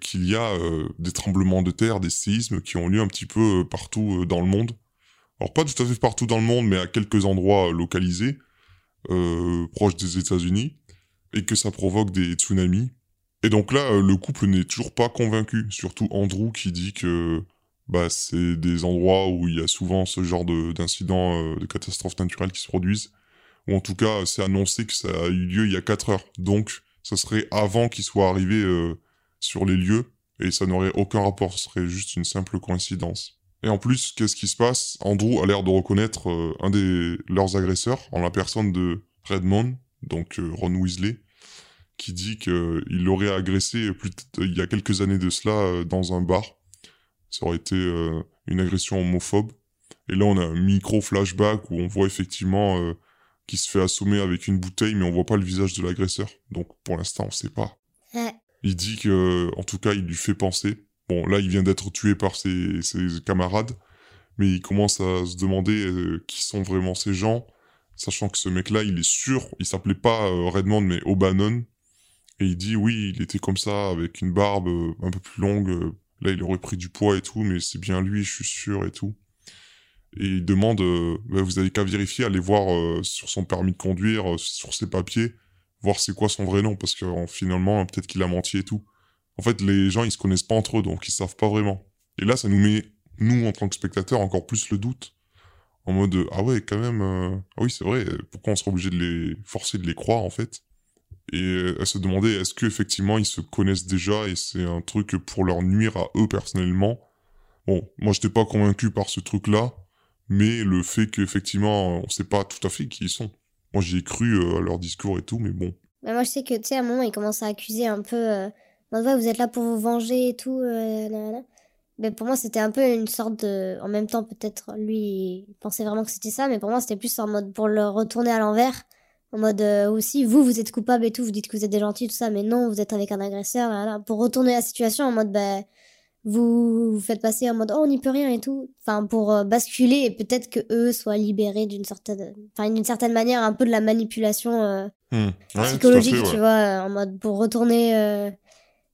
qu'il y a des tremblements de terre, des séismes qui ont lieu un petit peu partout dans le monde alors pas tout à fait partout dans le monde, mais à quelques endroits localisés, euh, proches des États-Unis, et que ça provoque des tsunamis. Et donc là, euh, le couple n'est toujours pas convaincu, surtout Andrew qui dit que bah, c'est des endroits où il y a souvent ce genre d'incidents, de, euh, catastrophes naturelles qui se produisent, ou en tout cas c'est annoncé que ça a eu lieu il y a 4 heures, donc ça serait avant qu'il soit arrivé euh, sur les lieux, et ça n'aurait aucun rapport, ce serait juste une simple coïncidence. Et en plus, qu'est-ce qui se passe? Andrew a l'air de reconnaître euh, un des leurs agresseurs en la personne de Redmond, donc euh, Ron Weasley, qui dit qu'il l'aurait agressé plus il y a quelques années de cela euh, dans un bar. Ça aurait été une agression homophobe. Et là, on a un micro flashback où on voit effectivement qu'il se fait assommer avec une bouteille, mais on voit pas le visage de l'agresseur. Donc pour l'instant, on sait pas. Il dit que, en tout cas, il lui fait penser. Bon, là, il vient d'être tué par ses, camarades, mais il commence à se demander euh, qui sont vraiment ces gens, sachant que ce mec-là, il est sûr, il s'appelait pas euh, Redmond, mais O'Bannon, et il dit oui, il était comme ça, avec une barbe euh, un peu plus longue, là, il aurait pris du poids et tout, mais c'est bien lui, je suis sûr et tout. Et il demande, bah, vous avez qu'à vérifier, aller voir sur son permis de conduire, sur ses papiers, voir c'est quoi son vrai nom, parce que finalement, peut-être qu'il a menti et tout. En fait, les gens, ils se connaissent pas entre eux, donc ils savent pas vraiment. Et là, ça nous met, nous, en tant que spectateurs, encore plus le doute. En mode, ah ouais, quand même, euh, ah oui, c'est vrai, pourquoi on serait obligé de les forcer de les croire, en fait? Et elle se demandait, est-ce qu'effectivement, ils se connaissent déjà et c'est un truc pour leur nuire à eux personnellement? Bon, moi, j'étais pas convaincu par ce truc-là, mais le fait qu'effectivement, on sait pas tout à fait qui ils sont. Moi, j'y ai cru euh, à leur discours et tout, mais bon. Mais moi, je sais que, tu sais, à un moment, ils commencent à accuser un peu... Euh, vous êtes là pour vous venger et tout. Euh, mais pour moi, c'était un peu une sorte de. En même temps, peut-être lui, il pensait vraiment que c'était ça, mais pour moi, c'était plus en mode pour le retourner à l'envers. En mode euh, aussi, vous, vous êtes coupable et tout, vous dites que vous êtes des gentils, tout ça, mais non, vous êtes avec un agresseur. Pour retourner la situation en mode, bah, vous vous faites passer en mode, oh, on n'y peut rien et tout. Enfin, pour euh, basculer et peut-être que eux soient libérés d'une certaine. Enfin, d'une certaine manière, un peu de la manipulation hmm. psychologique, tu vois, en mode pour retourner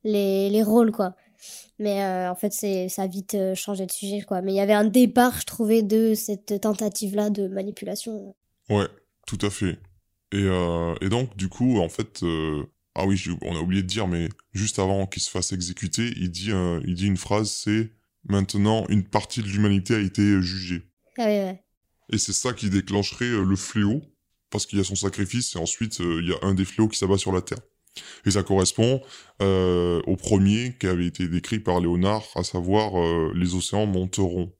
les, les rôles, quoi. Mais euh, en fait, c'est ça a vite euh, changé de sujet, quoi. Mais il y avait un départ, je trouvais, de cette tentative-là de manipulation. Ouais, tout à fait. Et, euh, et donc, du coup, en fait, ah oui, on a oublié de dire, mais juste avant qu'il se fasse exécuter, il dit, il dit une phrase, c'est maintenant une partie de l'humanité a été jugée. Ah ouais. Et c'est ça qui déclencherait le fléau, parce qu'il y a son sacrifice, et ensuite il y a un des fléaux qui s'abat sur la Terre. Et ça correspond euh, au premier qui avait été décrit par Léonard, à savoir euh, les océans monteront,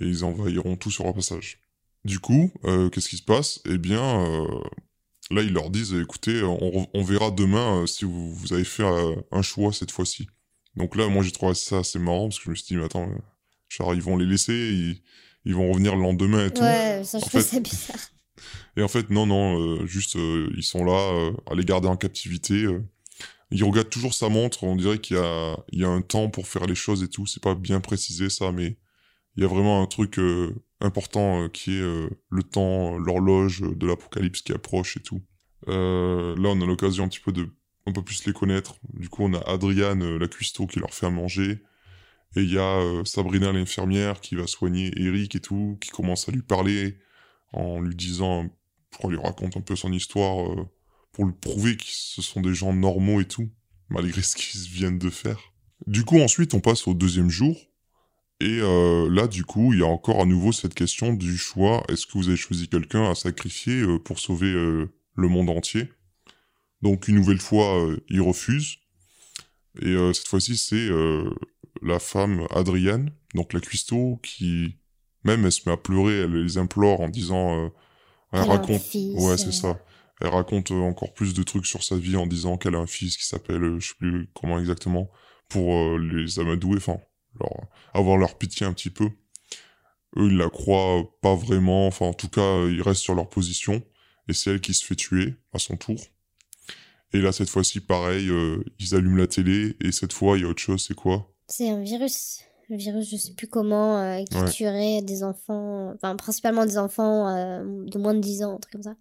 et ils envahiront tout sur leur passage. Du coup, euh, qu'est-ce qui se passe? Eh bien, là ils leur disent, écoutez, on, on verra demain si vous, vous avez fait un choix cette fois-ci. Donc là, moi j'ai trouvé ça assez marrant, parce que je me suis dit, mais attends, genre ils vont les laisser, ils, ils vont revenir le lendemain et tout. Ouais, ça, je En trouve fait- ça bizarre. Et en fait, non, non, euh, juste, euh, ils sont là euh, à les garder en captivité. Ils regardent toujours sa montre, on dirait qu'il y a, il y a un temps pour faire les choses et tout. C'est pas bien précisé ça, mais il y a vraiment un truc important qui est le temps, l'horloge de l'apocalypse qui approche et tout. Là, on a l'occasion un petit peu de un peu plus les connaître. Du coup, on a Adriane, la cuistot, qui leur fait à manger. Et il y a Sabrina, l'infirmière, qui va soigner Eric et tout, qui commence à lui parler en lui disant, crois, lui raconte un peu son histoire euh, pour lui prouver que ce sont des gens normaux et tout, malgré *laughs* ce qu'ils viennent de faire. Du coup, ensuite, on passe au deuxième jour. Et euh, là, du coup, il y a encore à nouveau cette question du choix. Est-ce que vous avez choisi quelqu'un à sacrifier euh, pour sauver le monde entier? Donc, une nouvelle fois, il refuse. Et cette fois-ci, c'est la femme Adrienne, donc la cuistot, qui même elle se met à pleurer, elle les implore en disant, euh, elle raconte, fils, ouais c'est ça, elle raconte euh, encore plus de trucs sur sa vie en disant qu'elle a un fils qui s'appelle, euh, je sais plus comment exactement, pour les amadouer, enfin, leur, avoir leur pitié un petit peu. Eux, ils la croient pas vraiment, enfin en tout cas, ils restent sur leur position, et c'est elle qui se fait tuer à son tour. Et là, cette fois-ci, pareil, euh, ils allument la télé, et cette fois, il y a autre chose, c'est quoi? C'est un virus. Le virus, je sais plus comment, euh, qui Ouais. tuerait des enfants, enfin, principalement des enfants euh, de moins de 10 ans, un truc comme ça.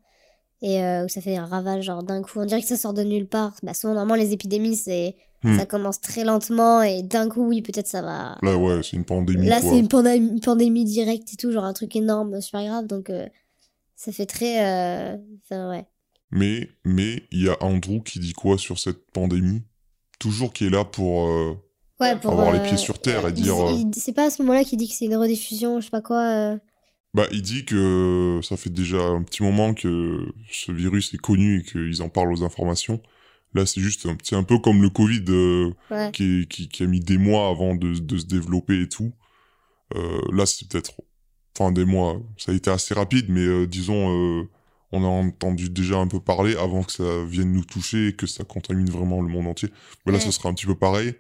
Et euh, où ça fait un ravage, genre d'un coup. On dirait que ça sort de nulle part. Bah, souvent, normalement, les épidémies, c'est. Hmm. Ça commence très lentement et d'un coup, oui, peut-être ça va. Là, ouais, c'est une pandémie, Là, c'est une pandémie, pandémie directe et tout, genre un truc énorme, super grave. Donc, ça fait très. Enfin, ouais. Mais, mais, il y a Andrew qui dit quoi sur cette pandémie? Toujours qui est là pour... Ouais, pour. Avoir les euh, pieds sur terre et il- dire, euh, C'est pas à ce moment-là qu'il dit que c'est une rediffusion, je sais pas quoi. euh. Bah, il dit que ça fait déjà un petit moment que ce virus est connu et qu'ils en parlent aux informations. Là, c'est juste, un- c'est un peu comme le Covid euh, Ouais. qui, qui, qui a mis des mois avant de, de se développer et tout. Euh, là, c'est peut-être, enfin des mois, ça a été assez rapide, mais euh, disons, euh, on a entendu déjà un peu parler avant que ça vienne nous toucher et que ça contamine vraiment le monde entier. Mais là, Ouais. ça sera un petit peu pareil.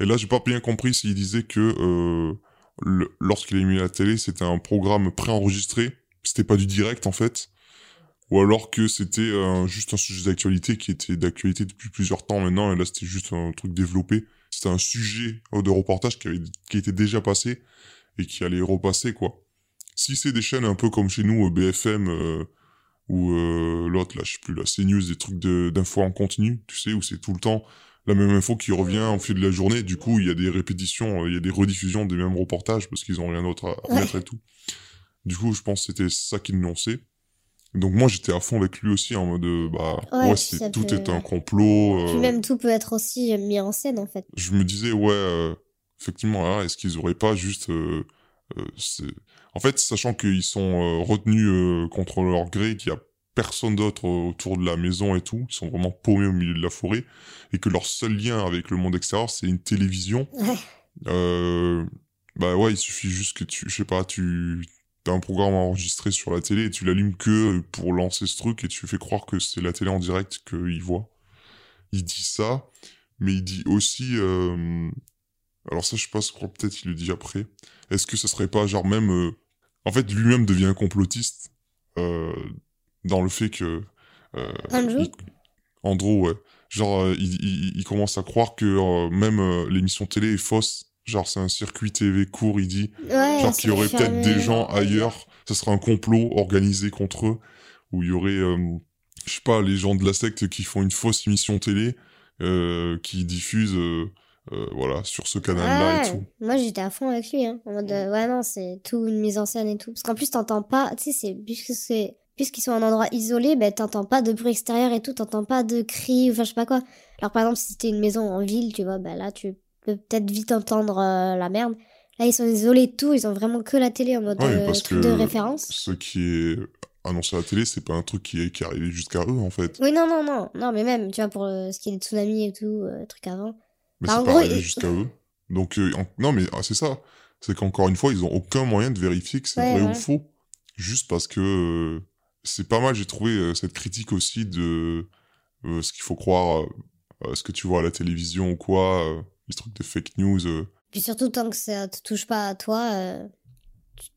Et là, j'ai pas bien compris s'il disait que euh, lorsqu'il a mis la télé, c'était un programme préenregistré, c'était pas du direct en fait, ou alors que c'était euh, juste un sujet d'actualité qui était d'actualité depuis plusieurs temps maintenant, et là c'était juste un truc développé. C'était un sujet de reportage qui, était déjà passé et qui allait repasser quoi. Si c'est des chaînes un peu comme chez nous, euh, BFM ou l'autre là, je sais plus, la CNews, des trucs de- d'infos en continu, tu sais, où c'est tout le temps la même info qui revient au fil de la journée. Du coup, il y a des répétitions, euh, il y a des rediffusions des mêmes reportages parce qu'ils ont rien d'autre à, mettre et tout. Du coup, je pense que c'était ça qu'il annonçait. Donc moi, j'étais à fond avec lui aussi en mode, euh, bah, Ouais, ouais, puis c'est tout peut- est un complot. Puis euh, même tout peut être aussi mis en scène en fait. je me disais, ouais, euh, effectivement, là, est-ce qu'ils auraient pas juste... euh, euh, en fait, sachant qu'ils sont euh, retenus euh, contre leur gré, qu'il y a personne d'autre autour de la maison et tout, ils sont vraiment paumés au milieu de la forêt, et que leur seul lien avec le monde extérieur, c'est une télévision, euh, bah ouais, il suffit juste que tu, je sais pas, tu as un programme enregistré sur la télé et tu l'allumes que pour lancer ce truc et tu fais croire que c'est la télé en direct qu'il voit. Il dit ça, mais il dit aussi, euh, alors ça je sais pas, je crois peut-être il le dit après. Est-ce que ce serait pas genre même, euh, en fait lui-même devient un complotiste euh, dans le fait que euh, Andrew il- Andrew, ouais. Genre, euh, il, il, il commence à croire que euh, même euh, l'émission télé est fausse. Genre, c'est un circuit TV court, il dit. Ouais, Genre, qu'il y aurait peut-être des gens ailleurs. Ça serait un complot organisé contre eux. Où il y aurait, euh, je sais pas, les gens de la secte qui font une fausse émission télé, euh, qui diffusent, euh, euh, voilà, sur ce canal-là et tout. Moi j'étais à fond avec lui. Hein, en mode, euh, ouais, non, c'est tout une mise en scène et tout. Parce qu'en plus, t'entends pas, tu sais, c'est puisque c'est puisqu'ils sont en endroit isolé, ben t'entends pas de bruit extérieur et tout, t'entends pas de cris, enfin je sais pas quoi. Alors par exemple, si c'était une maison en ville, tu vois, ben là tu peux peut-être vite entendre euh, la merde. Là, ils sont isolés de tout, ils ont vraiment que la télé en mode Ouais, euh, parce truc que de référence. Ce qui est annoncé à la télé, c'est pas un truc qui est, qui est arrivé jusqu'à eux, en fait. Oui, non, non, non, non, mais même, tu vois, pour euh, ce qui est des tsunamis et tout, euh, truc avant. Mais Bah, en c'est pas gros, arrivé jusqu'à eux. Donc, en- non, mais ah, c'est ça. C'est qu'encore une fois, ils ont aucun moyen de vérifier que c'est Ouais, vrai ouais. ou faux. Juste parce que c'est pas mal, j'ai trouvé euh, cette critique aussi de euh, ce qu'il faut croire, euh, euh, ce que tu vois à la télévision ou quoi, les trucs de fake news. Puis surtout, tant que ça te touche pas à toi,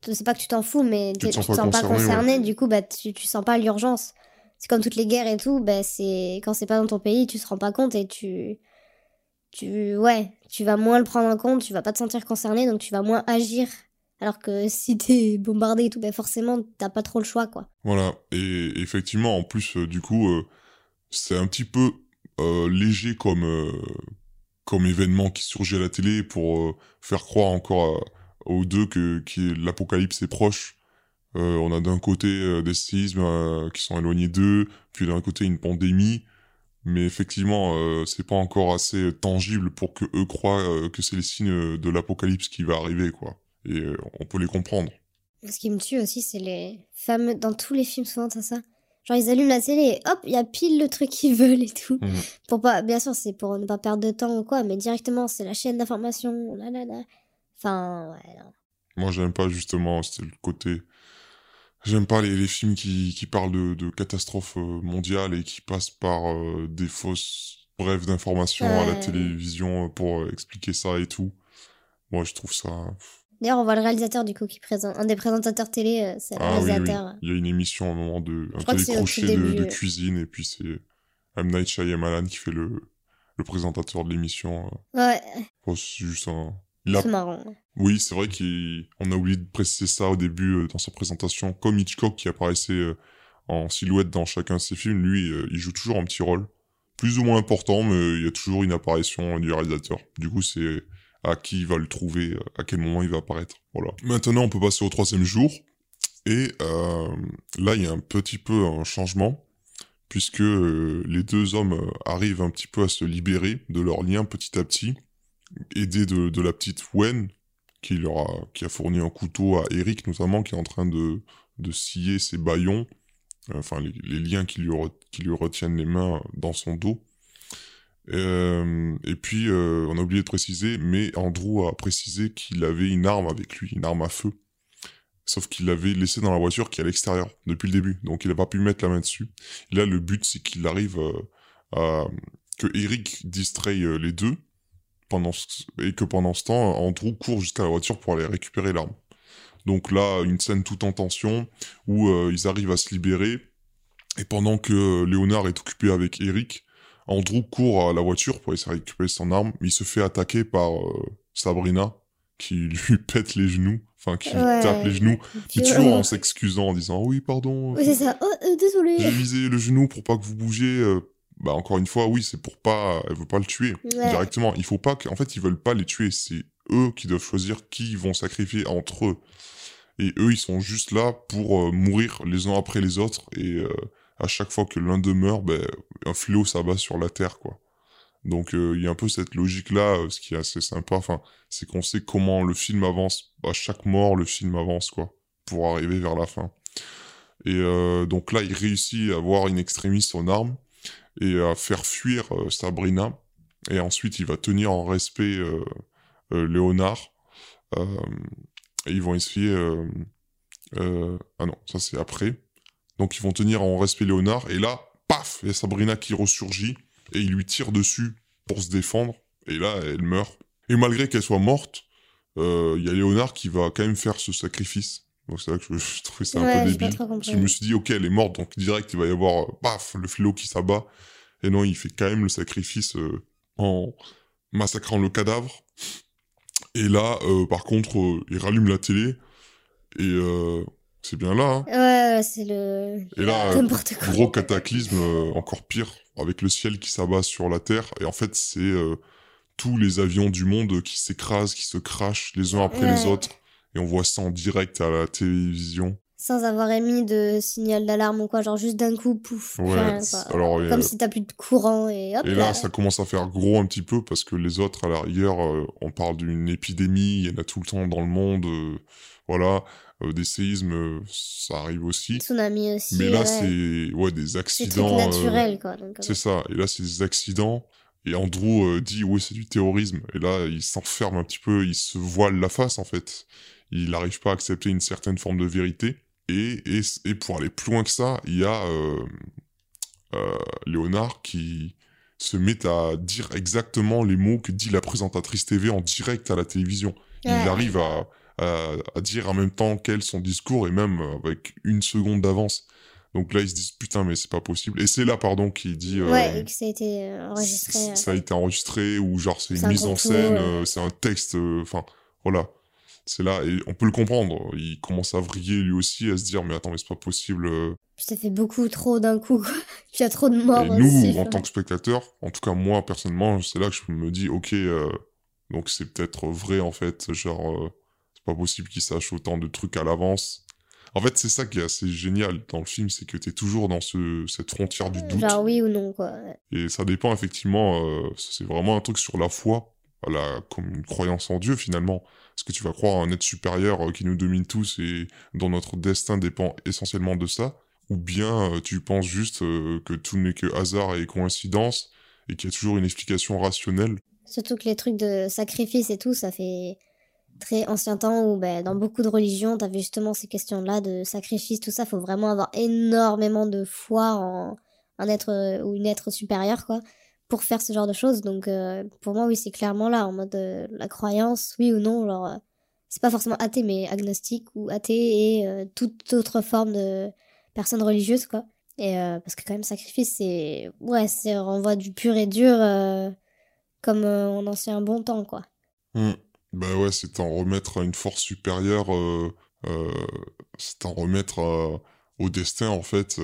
c'est pas que tu t'en fous, mais Tu te sens tu te sens pas concerné, concerné, du coup, bah, tu, tu sens pas l'urgence. C'est comme toutes les guerres et tout, bah, c'est, quand c'est pas dans ton pays, tu te rends pas compte et tu, tu, ouais, tu vas moins le prendre en compte, tu vas pas te sentir concerné, donc tu vas moins agir. Alors que *laughs* si t'es bombardé et tout, bah, forcément, t'as pas trop le choix, quoi. Voilà. Et effectivement, en plus, euh, du coup, euh, c'est un petit peu euh, léger comme, comme événement qui surgit à la télé pour faire croire encore aux deux que, que l'apocalypse est proche. On a d'un côté des séismes qui sont éloignés d'eux, puis d'un côté une pandémie. Mais effectivement, c'est pas encore assez tangible pour que eux croient que c'est les signes de l'apocalypse qui va arriver, quoi. Et euh, on peut les comprendre. Ce qui me tue aussi, c'est les fameux. Dans tous les films, souvent, t'as ça. Genre, ils allument la télé et hop, il y a pile le truc qu'ils *laughs* veulent et tout. Mhm. Pour pas, bien sûr, c'est pour ne pas perdre de temps ou quoi, mais directement, c'est la chaîne d'information. là, là, là. Enfin, ouais, non. Moi, j'aime pas justement, c'était le côté. J'aime pas les, les films qui, qui parlent de, de catastrophes euh, mondiales et qui passent par euh, des fausses brèves d'informations à la télévision pour expliquer ça et tout. Moi, je trouve ça. D'ailleurs, on voit le réalisateur, du coup, qui présente. Un des présentateurs télé, euh, c'est le Ah oui, oui. réalisateur. Il y a une émission à un moment de. Un télécrochet de, début, de ouais. cuisine et puis c'est M. Night Shyamalan qui fait le, le présentateur de l'émission. euh. Ouais, Oh, c'est juste un. A c'est marrant. Oui, c'est vrai qu'on a oublié de préciser ça au début euh, dans sa présentation. Comme Hitchcock qui apparaissait euh, en silhouette dans chacun de ses films, lui, euh, il joue toujours un petit rôle. Plus ou moins important, mais il y a toujours une apparition du réalisateur. Du coup, c'est à qui il va le trouver, à quel moment il va apparaître. Voilà. Maintenant, on peut passer au troisième jour. Et euh, là, il y a un petit peu un changement, puisque euh, les deux hommes euh, arrivent un petit peu à se libérer de leur lien petit à petit, aidés de, la petite Wen, qui, leur a, qui a fourni un couteau à Eric notamment, qui est en train de, de scier ses baillons, enfin les, liens qui lui retiennent les mains dans son dos. Euh, et puis, euh, on a oublié de préciser, mais Andrew a précisé qu'il avait une arme avec lui, une arme à feu. Sauf qu'il l'avait laissé dans la voiture qui est à l'extérieur depuis le début, donc il n'a pas pu mettre la main dessus. Là, le but, c'est qu'il arrive euh, à que Eric distrait euh, les deux, pendant et que pendant ce temps, Andrew court jusqu'à la voiture pour aller récupérer l'arme. Donc là, une scène toute en tension où ils arrivent à se libérer. Et pendant que Léonard est occupé avec Eric, Andrew court à la voiture pour essayer de récupérer son arme, mais il se fait attaquer par euh, Sabrina qui *laughs* lui pète les genoux, enfin qui lui tape les genoux, mais toujours en s'excusant, en disant oui pardon, Oui, c'est ça. Oh, euh, désolé. j'ai visé le genou pour pas que vous bougiez. euh, bah encore une fois, oui, c'est pour pas, elle veut pas le tuer Ouais. directement. Il faut pas que, en fait, ils veulent pas les tuer. C'est eux qui doivent choisir qui ils vont sacrifier entre eux. Et eux, ils sont juste là pour euh, mourir les uns après les autres. Et euh, à chaque fois que l'un d'eux meurt, ben, un fléau s'abat sur la terre, quoi. Donc euh, il y a un peu cette logique-là, euh, ce qui est assez sympa. Enfin, c'est qu'on sait comment le film avance. À chaque mort, le film avance, quoi, pour arriver vers la fin. Et euh, donc là, il réussit à avoir une extrémiste son arme et à faire fuir Sabrina. Et ensuite, il va tenir en respect Léonard. Et ils vont essayer... ah non, ça c'est après. Donc ils vont tenir en respect Léonard. Et là, paf, il y a Sabrina qui ressurgit. Et il lui tire dessus pour se défendre. Et là, elle meurt. Et malgré qu'elle soit morte, euh, il y a Léonard qui va quand même faire ce sacrifice. Donc c'est là que je, je trouvais ça un peu débile. je me suis dit, ok, elle est morte, donc direct, il va y avoir, euh, paf, le fléau qui s'abat. Et non, il fait quand même le sacrifice euh, en massacrant le cadavre. Et là, par contre, il rallume la télé. Et c'est bien là. hein. Ouais, ouais, c'est le. Et là, euh, *laughs* N'importe quoi. gros cataclysme, euh, encore pire, avec le ciel qui s'abat sur la Terre. Et en fait, c'est euh, tous les avions du monde qui s'écrasent, qui se crachent les uns après les autres. Et on voit ça en direct à la télévision. sans avoir émis de signal d'alarme ou quoi, genre juste d'un coup, pouf. Ouais, alors, Comme si t'as plus de courant et hop. Et là, ça commence à faire gros un petit peu parce que les autres, à l'arrière, euh, on parle d'une épidémie, il y en a tout le temps dans le monde, euh, voilà. Euh, des séismes, ça arrive aussi. Tsunami aussi. Mais là, c'est ouais, des accidents. C'est naturel, quoi. C'est ça. Et là, c'est des accidents. Et Andrew dit, oui, c'est du terrorisme. Et là, il s'enferme un petit peu, il se voile la face, en fait. Il n'arrive pas à accepter une certaine forme de vérité. Et, et, et, pour aller plus loin que ça, il y a euh, euh, Léonard qui se met à dire exactement les mots que dit la présentatrice TV en direct à la télévision. Il arrive à, à, dire en même temps qu'elle son discours et même avec une seconde d'avance. Donc là, ils se disent putain, mais c'est pas possible. Et c'est là, pardon, qu'il dit. Euh, ouais, que ça a été enregistré. Ça a été enregistré ou genre c'est une mise en scène, c'est un texte. Enfin, voilà c'est là, et on peut le comprendre. Il commence à vriller lui aussi, à se dire, mais attends, mais c'est pas possible. Euh. Ça fait beaucoup trop d'un coup, quoi. *laughs* Il y a trop de morts. Et nous, en tant que spectateur, en tout cas moi personnellement, c'est là que je me dis, ok, euh, donc c'est peut-être vrai en fait, genre, euh, pas possible qu'il sache autant de trucs à l'avance. En fait, c'est ça qui est assez génial dans le film, c'est que t'es toujours dans ce, cette frontière du doute. Genre oui ou non, quoi. Et ça dépend effectivement, c'est vraiment un truc sur la foi, la, comme une croyance en Dieu finalement. Est-ce que tu vas croire à un être supérieur euh, qui nous domine tous et dont notre destin dépend essentiellement de ça? Ou bien euh, tu penses juste euh, que tout n'est que hasard et coïncidence et qu'il y a toujours une explication rationnelle? Surtout que les trucs de sacrifice et tout, ça fait très ancien temps où ben, dans beaucoup de religions, t'avais justement ces questions-là de sacrifice, tout ça, faut vraiment avoir énormément de foi en un être ou une être supérieur, quoi pour faire ce genre de choses. Donc euh, pour moi, oui, c'est clairement là, en mode euh, la croyance, oui ou non, genre euh, c'est pas forcément athée, mais agnostique ou athée et toute autre forme de personne religieuse, quoi. Et parce que quand même, sacrifice, c'est ouais, c'est renvoi du pur et dur comme en ancien bon temps, quoi. Mmh. Bah ouais, c'est en remettre à une force supérieure, c'est en remettre au destin en fait,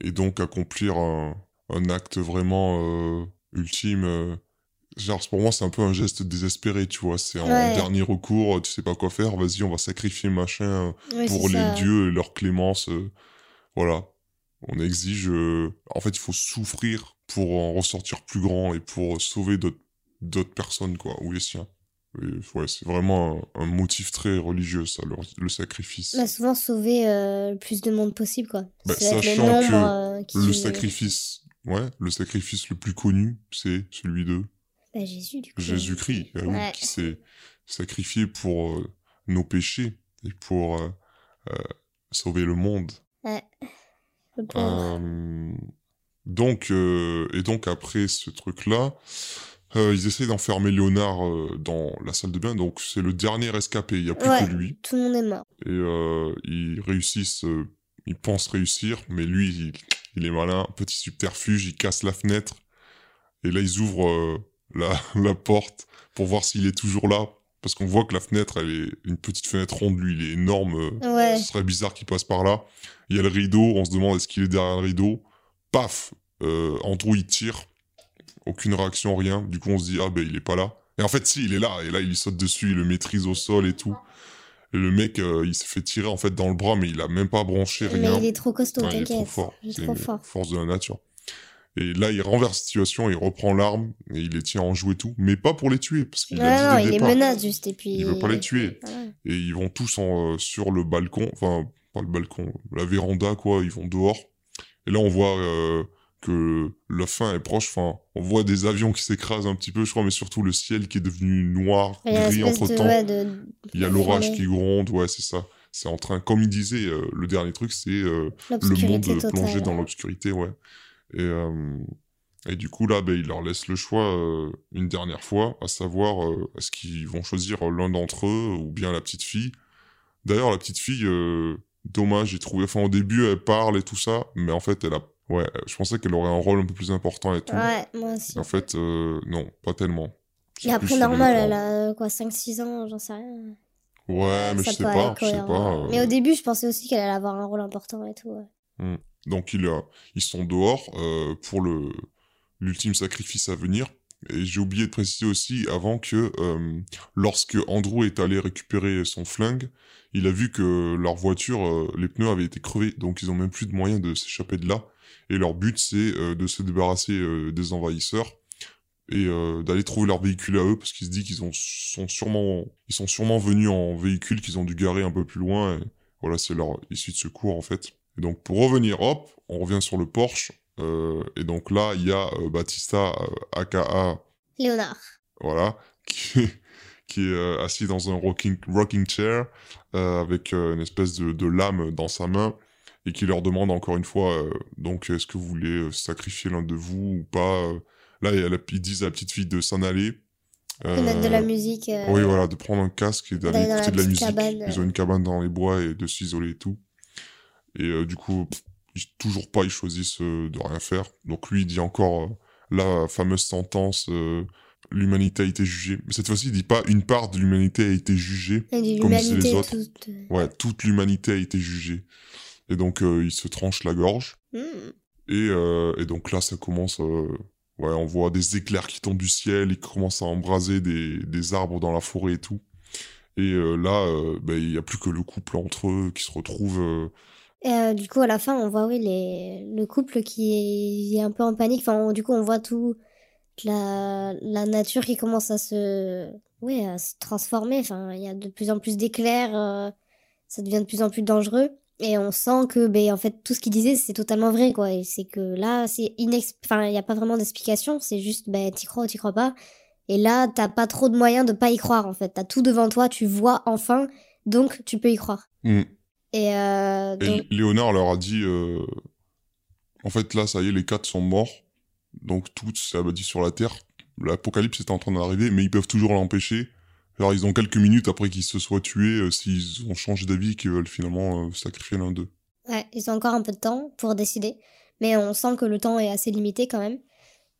et donc accomplir un un acte vraiment euh, ultime. Euh. Genre, pour moi, c'est un peu un geste désespéré, tu vois. C'est en dernier recours, tu sais pas quoi faire, vas-y, on va sacrifier machin pour les dieux et leur clémence. Euh. voilà. On exige. En fait, il faut souffrir pour en ressortir plus grand et pour sauver d'autres personnes, quoi, ou les siens. Ouais, c'est vraiment un, motif très religieux, ça, le, sacrifice. Bah, souvent sauver le plus de monde possible, quoi. Bah, sachant que le sacrifice Ouais, le sacrifice le plus connu, c'est celui de bah, Jésus, du coup. Jésus-Christ, ah qui s'est sacrifié pour euh, nos péchés et pour euh, euh, sauver le monde. Ouais. donc, et donc après ce truc-là, ils essaient d'enfermer Léonard dans la salle de bain, donc c'est le dernier escapé, il n'y a plus que lui. Tout le monde est mort. Et ils réussissent, ils pensent réussir, mais lui, il il est malin, petit subterfuge, il casse la fenêtre. Et là, ils ouvrent euh, la, *laughs* la porte pour voir s'il est toujours là. Parce qu'on voit que la fenêtre, elle est une petite fenêtre ronde, lui, il est énorme. Euh, ce serait bizarre qu'il passe par là. Il y a le rideau, on se demande est-ce qu'il est derrière le rideau. Paf euh, Andrew, il tire. Aucune réaction, rien. Du coup, on se dit, ah ben, il est pas là. Et en fait, si, il est là. Et là, il saute dessus, il le maîtrise au sol et tout le mec, euh, il s'est fait tirer en fait dans le bras, mais il a même pas branché rien. Mais il est trop costaud. Il est trop fort. C'est trop fort. Force de la nature. Et là, il renverse la situation, il reprend l'arme et il les tient en joue et tout, mais pas pour les tuer, parce qu'il a dit il les menace juste et puis. Il veut pas les tuer. Et ils vont tous en, euh, sur le balcon, enfin pas le balcon, la véranda quoi. Ils vont dehors. Et là, on voit euh, que la fin est proche. Enfin, on voit des avions qui s'écrasent un petit peu, je crois, mais surtout le ciel qui est devenu noir, gris entre temps. Il y a l'orage qui gronde, ouais, c'est ça. C'est en train, comme il disait, euh, le dernier truc, c'est euh, le monde plongé dans l'obscurité, ouais. Et, euh, et du coup, là, ben, il leur laisse le choix une dernière fois, à savoir, est-ce qu'ils vont choisir l'un d'entre eux ou bien la petite fille. D'ailleurs, la petite fille, dommage, j'ai trouvé, enfin, au début, elle parle et tout ça, mais en fait, elle a Ouais, je pensais qu'elle aurait un rôle un peu plus important et tout. Ouais, moi aussi. En fait, euh, non, pas tellement. Et après, normal, elle a quoi, 5-6 ans, j'en sais rien. Ouais, mais je sais pas, je sais pas. Euh. Mais au début, je pensais aussi qu'elle allait avoir un rôle important et tout. Hmm. Donc, il a... ils sont dehors euh, pour le l'ultime sacrifice à venir. Et j'ai oublié de préciser aussi avant que euh, lorsque Andrew est allé récupérer son flingue, il a vu que leur voiture, euh, les pneus avaient été crevés, donc ils ont même plus de moyens de s'échapper de là. Et leur but, c'est euh, de se débarrasser des envahisseurs et d'aller trouver leur véhicule à eux, parce qu'ils se disent qu'ils sont sûrement, ils sont sûrement venus en véhicule qu'ils ont dû garer un peu plus loin. Et voilà, c'est leur issue de secours en fait. Et donc pour revenir, hop, on revient sur le Porsche. Euh, et donc là, il y a euh, Batista, aka euh, Léonard. Voilà, *laughs* qui est, qui est assis dans un rocking, rocking chair avec une espèce de, de, lame dans sa main et qui leur demande encore une fois donc est-ce que vous voulez sacrifier l'un de vous ou pas Là, ils disent à la petite fille de s'en aller. de mettre de la musique. Oui, voilà, de prendre un casque et d'aller écouter de la musique. Ils ont une cabane dans les bois et de s'isoler et tout. Et du coup, toujours pas, ils choisissent euh, de rien faire. Donc lui, il dit encore euh, la fameuse sentence euh, l'humanité a été jugée. Mais cette fois-ci, il dit pas une part de l'humanité a été jugée, comme disaient les autres. Toute... Ouais, toute l'humanité a été jugée. Et donc, il se tranche la gorge. Hmm. Et, et, donc là, ça commence... ouais, on voit des éclairs qui tombent du ciel, il commence à embraser des, des arbres dans la forêt et tout. Et là, ben, il y a plus que le couple entre eux qui se retrouve et euh, du coup, à la fin, on voit oui les... le couple qui est... un peu en panique. Enfin, du coup, on voit tout la... la nature qui commence à se, oui, à se transformer. Enfin, il y a de plus en plus d'éclairs. Euh, ça devient de plus en plus dangereux. Et on sent que, ben, en fait, tout ce qu'il disait, c'est totalement vrai, quoi. Et c'est que là, c'est inex... Enfin, il n'y a pas vraiment d'explication. C'est juste, ben, t'y crois ou t'y crois pas. Et là, t'as pas trop de moyens de pas y croire, en fait. T'as tout devant toi, tu vois enfin, donc tu peux y croire. Mmh. Euh, et, Léonard leur a dit euh, en fait, là, ça y est, les quatre sont morts. Donc tout s'est abattu sur la Terre. L'apocalypse est en train d'arriver, mais ils peuvent toujours l'empêcher. Alors ils ont quelques minutes après qu'ils se soient tués, euh, s'ils ont changé d'avis et qu'ils veulent finalement sacrifier l'un d'eux. Ouais, ils ont encore un peu de temps pour décider. Mais on sent que le temps est assez limité quand même.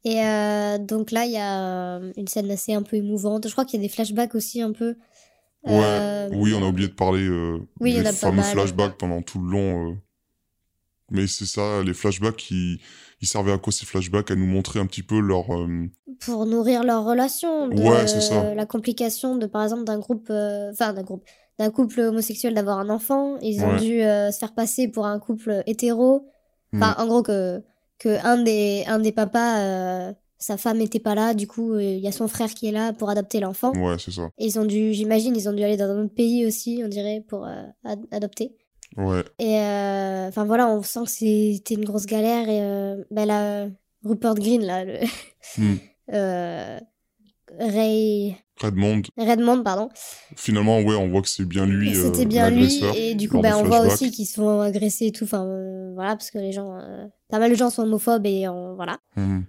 Et donc là, il y a une scène assez un peu émouvante. Je crois qu'il y a des flashbacks aussi un peu. Ouais, oui, on a oublié de parler euh, des fameux flashbacks pendant tout le long. Euh. Mais c'est ça, les flashbacks, qui ils servaient à quoi ces flashbacks? À nous montrer un petit peu leur... Euh, Pour nourrir leur relation. ouais, c'est ça. La complication de, par exemple, d'un groupe... Enfin, d'un groupe d'un couple homosexuel d'avoir un enfant. Ils ont dû se faire passer pour un couple hétéro. Enfin, mm. en gros, que, que un, des, un des papas sa femme n'était pas là, du coup, euh, il y a son frère qui est là pour adopter l'enfant. Ouais, c'est ça. Et ils ont dû, j'imagine, ils ont dû aller dans un autre pays aussi, on dirait, pour euh, adopter. Ouais. Et euh, enfin voilà, on sent que c'était une grosse galère. Et ben là, Rupert Green, là, le. Hmm. *laughs* Ray. Redmond. Redmond, pardon. Finalement, ouais, on voit que c'est bien lui. C'était bien lui, et du coup, ben, on voit aussi qu'ils se font agresser et tout. Enfin, voilà, parce que les gens, pas mal de gens sont homophobes et voilà. Hmm.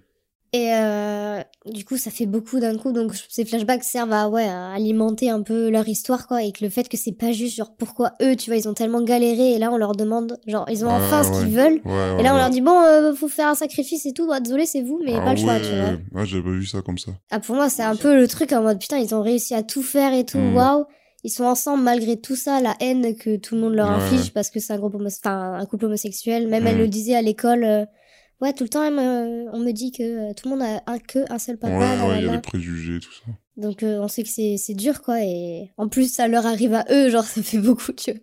Et euh, du coup, ça fait beaucoup d'un coup. Donc, ces flashbacks servent à, ouais, à alimenter un peu leur histoire, quoi. Et que le fait que c'est pas juste, genre, pourquoi eux, tu vois, ils ont tellement galéré. Et là, on leur demande, genre, ils ont enfin ce qu'ils veulent. et là, on leur dit, bon, euh, faut faire un sacrifice et tout. Bah, désolé, c'est vous, mais ah pas le choix, tu vois. Ouais, j'avais pas vu ça comme ça. Ah, pour moi, c'est un peu le truc en mode, putain, ils ont réussi à tout faire et tout. Hmm. Waouh. Ils sont ensemble malgré tout ça, la haine que tout le monde leur inflige parce que c'est un, groupe enfin, un couple homosexuel. Même elle hmm. le disait à l'école. Euh, Ouais, tout le temps, on me dit que euh, tout le monde a un, que un seul papa. Ouais, il y a les préjugés, tout ça. Donc euh, on sait que c'est dur, quoi. Et en plus, ça leur arrive à eux, genre, *laughs* ça fait beaucoup, tu vois.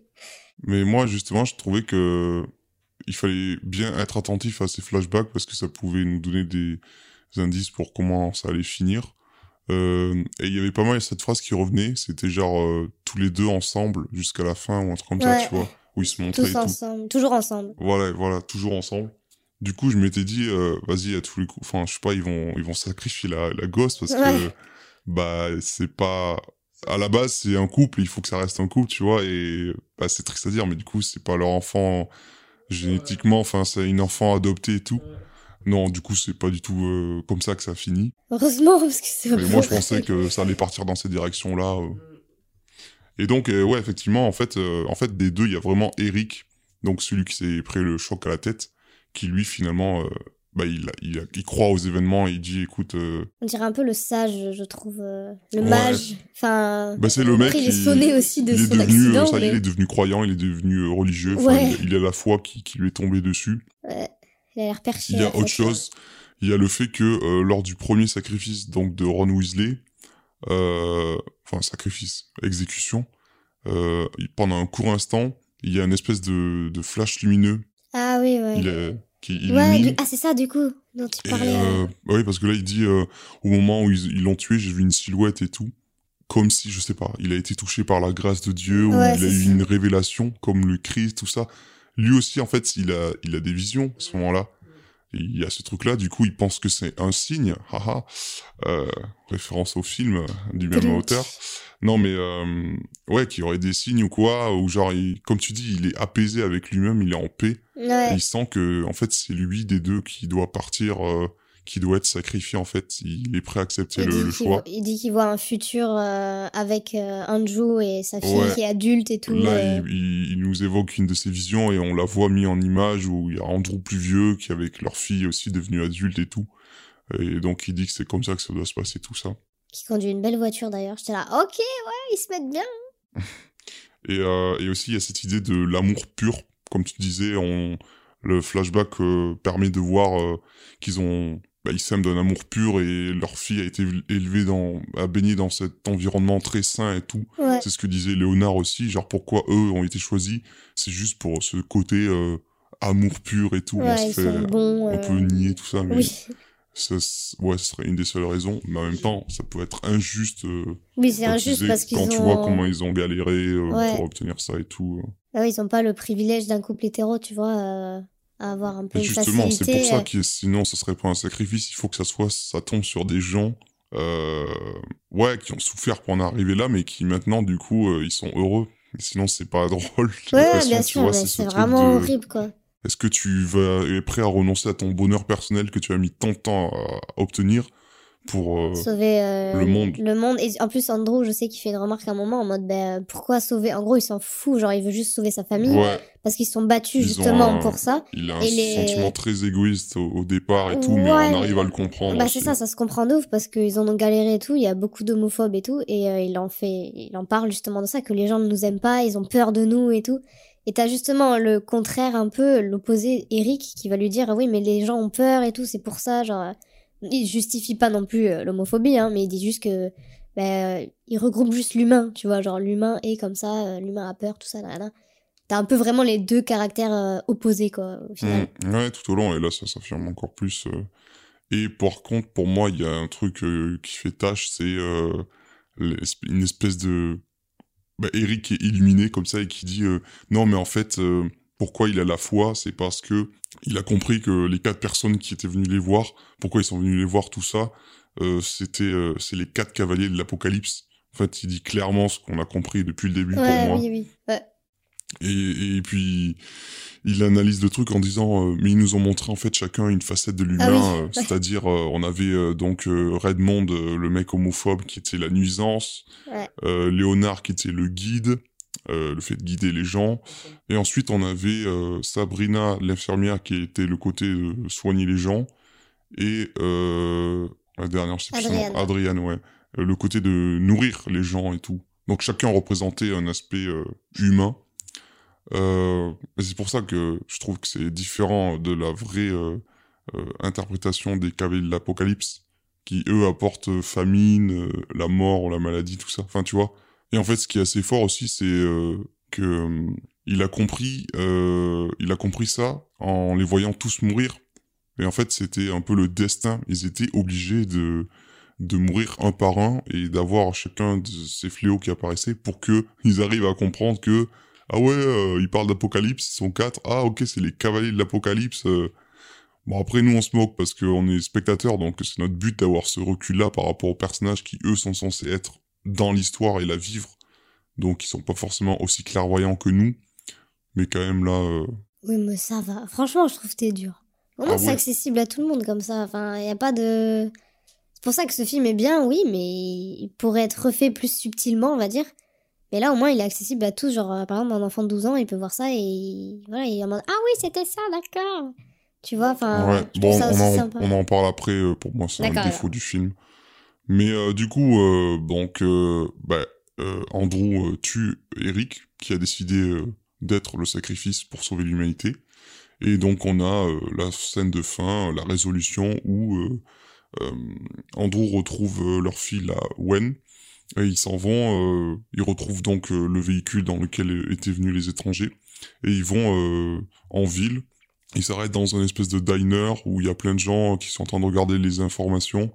Mais moi, justement, je trouvais que il fallait bien être attentif à ces flashbacks parce que ça pouvait nous donner des indices pour comment ça allait finir. Euh, et il y avait pas mal cette phrase qui revenait, c'était genre tous les deux ensemble jusqu'à la fin ou un truc comme ça, tu vois, où ils se montraient. Tous ensemble, toujours ensemble. Voilà, voilà, toujours ensemble. Du coup, je m'étais dit, euh, vas-y, à tous les coups, enfin, je sais pas, ils vont, ils vont sacrifier la, la gosse parce que, bah, c'est pas, à la base, c'est un couple, il faut que ça reste un couple, tu vois, et, bah, c'est triste à dire, mais du coup, c'est pas leur enfant génétiquement, enfin, c'est une enfant adoptée et tout. Non, du coup, c'est pas du tout euh, comme ça que ça finit. Heureusement, parce que c'est. Mais moi, je pensais *laughs* que ça allait partir dans cette direction-là. Euh. Et donc, ouais, effectivement, en fait, en fait, des deux, il y a vraiment Eric, donc celui qui s'est pris le choc à la tête, qui lui finalement euh, bah, il, il, il, croit aux événements et il dit écoute euh, on dirait un peu le sage je trouve euh, le mage. Enfin bah, c'est le mec il est sonné aussi de il son devenu, accident, il est devenu croyant il est devenu religieux. Il, il, a la foi qui, qui lui est tombée dessus. Ouais il a l'air perché il y a autre chose. Il y a le fait que lors du premier sacrifice donc de Ron Weasley, enfin sacrifice, exécution, pendant un court instant, il y a une espèce de, de flash lumineux. Ah oui, ouais. Il est, qui Ouais, illumine. du- ah c'est ça du coup dont tu parlais. euh, euh. oui, parce que là, il dit euh, au moment où ils l'ont tué, j'ai vu une silhouette et tout, comme si, je sais pas, il a été touché par la grâce de Dieu ou il a eu ça. une révélation, comme le Christ, tout ça. Lui aussi, en fait, il a, il a des visions à ce moment-là. Il y a ce truc-là, du coup, il pense que c'est un signe, haha, euh, référence au film du même auteur. Non, mais euh, ouais, qu'il y aurait des signes ou quoi, ou genre, il- comme tu dis, il est apaisé avec lui-même, il est en paix. Et il sent que en fait c'est lui des deux qui doit partir euh, qui doit être sacrifié en fait il est prêt à accepter Il le, choix il dit qu'il voit un futur euh, avec euh, Andrew et sa fille Ouais. qui est adulte et tout. là euh. il, il- il nous évoque une de ses visions et on la voit mis en image où il y a Andrew plus vieux qui est avec leur fille aussi devenue adulte et tout et donc il dit que c'est comme ça que ça doit se passer tout ça Qui conduit une belle voiture d'ailleurs. J'étais là, ok, ouais, ils se mettent bien. *laughs* et, euh, et aussi il y a cette idée de l'amour pur comme tu disais on le flashback euh, permet de voir euh, qu'ils ont bah, ils s'aiment d'un amour pur et leur fille a été élevée dans a baigné dans cet environnement très sain et tout Ouais. C'est ce que disait Léonard aussi, genre pourquoi eux ont été choisis, c'est juste pour ce côté euh, amour pur et tout. on se fait, on euh, peut nier tout ça, mais Oui, ça, ouais, ce serait une des seules raisons. Mais en même temps, ça peut être injuste. euh, oui c'est injuste parce qu'ils quand ont. tu vois comment ils ont galéré euh, Ouais. pour obtenir ça et tout. euh. Ah oui, ils ont pas le privilège d'un couple hétéro, tu vois, à avoir un peu Et une justement, c'est pour ça euh. que sinon, ça serait pas un sacrifice. Il faut que ça soit, ça tombe sur des gens. Euh, ouais, qui ont souffert pour en arriver là, mais qui maintenant, du coup, euh, ils sont heureux. Et sinon, c'est pas *laughs* drôle. Ouais, bien sûr, ce c'est vraiment de- horrible, quoi. Est-ce que tu vas, es prêt à renoncer à ton bonheur personnel que tu as mis tant de temps à obtenir pour... euh, sauver euh, le monde. Le monde. Et en plus, Andrew, je sais qu'il fait une remarque à un moment en mode, ben, pourquoi sauver? En gros, il s'en fout, genre, il veut juste sauver sa famille Ouais, parce qu'ils sont battus Ils justement un- pour ça. il a un Et les- sentiment très égoïste au, au départ et tout, mais on arrive à le comprendre. Bah, c'est ça, ça se comprend de ouf parce qu'ils en ont galéré et tout. Il y a beaucoup d'homophobes et tout. Et euh, il en fait, il en parle justement de ça, que les gens ne nous aiment pas, ils ont peur de nous et tout. Et t'as justement le contraire un peu, l'opposé, Eric, qui va lui dire, ah oui, mais les gens ont peur et tout, c'est pour ça, genre, euh, il justifie pas non plus euh, l'homophobie, hein, mais il dit juste que, bah, euh, il regroupe juste l'humain, tu vois, genre, l'humain est comme ça, euh, l'humain a peur, tout ça, là, là. T'as un peu vraiment les deux caractères opposés, quoi, au final. Mm, ouais, tout au long, et là, ça s'affirme encore plus. Et par contre, pour moi, il y a un truc qui fait tâche, c'est une espèce de... Bah, Eric est illuminé comme ça et qui dit non mais en fait pourquoi il a la foi c'est parce que il a compris que les quatre personnes qui étaient venues les voir pourquoi ils sont venus les voir tout ça euh, c'était euh, c'est les quatre cavaliers de l'apocalypse en fait il dit clairement ce qu'on a compris depuis le début pour moi oui, oui. Ouais. et, et puis, il analyse le truc en disant, euh, mais ils nous ont montré en fait chacun une facette de l'humain, Ah oui, euh, *laughs* ouais. c'est-à-dire euh, on avait euh, donc Redmond, le mec homophobe qui était la nuisance, Ouais. euh, Léonard qui était le guide, euh, le fait de guider les gens, et ensuite on avait euh, Sabrina, l'infirmière qui était le côté de soigner les gens, et euh, la dernière, je sais plus Adrienne. Adrienne, ouais, euh, le côté de nourrir les gens et tout. Donc chacun représentait un aspect humain. Et c'est pour ça que je trouve que c'est différent de la vraie interprétation des cavaliers de l'Apocalypse, qui eux apportent famine, la mort, la maladie, tout ça. Enfin, tu vois. Et en fait, ce qui est assez fort aussi, c'est euh, que euh, il a compris, euh, il a compris ça en les voyant tous mourir. Et en fait, c'était un peu le destin. Ils étaient obligés de de mourir un par un et d'avoir chacun de ces fléaux qui apparaissaient pour que *laughs* ils arrivent à comprendre que ah ouais, euh, ils parlent d'apocalypse, ils sont quatre. Ah ok, c'est les cavaliers de l'apocalypse. euh. Bon après nous on se moque parce qu'on est spectateurs, donc c'est notre but d'avoir ce recul-là par rapport aux personnages qui eux sont censés être dans l'histoire et la vivre. Donc ils sont pas forcément aussi clairvoyants que nous, mais quand même là. euh, Oui, mais ça va. Franchement, je trouve que t'es dur. Vraiment, Ah c'est ouais. accessible à tout le monde comme ça. Enfin, il a pas de. C'est pour ça que ce film est bien, oui, mais il pourrait être refait plus subtilement, on va dire. Mais là, au moins, il est accessible à tous. Genre, par exemple, un enfant de 12 ans, il peut voir ça et il- voilà, il en mode Ah oui, c'était ça, d'accord. Tu vois, enfin, ouais, bon, on en, sympa. on en parle après. euh, pour moi, c'est un défaut du film. Mais euh, du coup, euh, donc, euh, bah, euh, Andrew euh, tue Eric, qui a décidé euh, d'être le sacrifice pour sauver l'humanité. Et donc on a la scène de fin, la résolution où Andrew retrouve leur fille, la Wen, et ils s'en vont, ils retrouvent donc le véhicule dans lequel étaient venus les étrangers, et ils vont en ville, ils s'arrêtent dans un espèce de diner où il y a plein de gens qui sont en train de regarder les informations,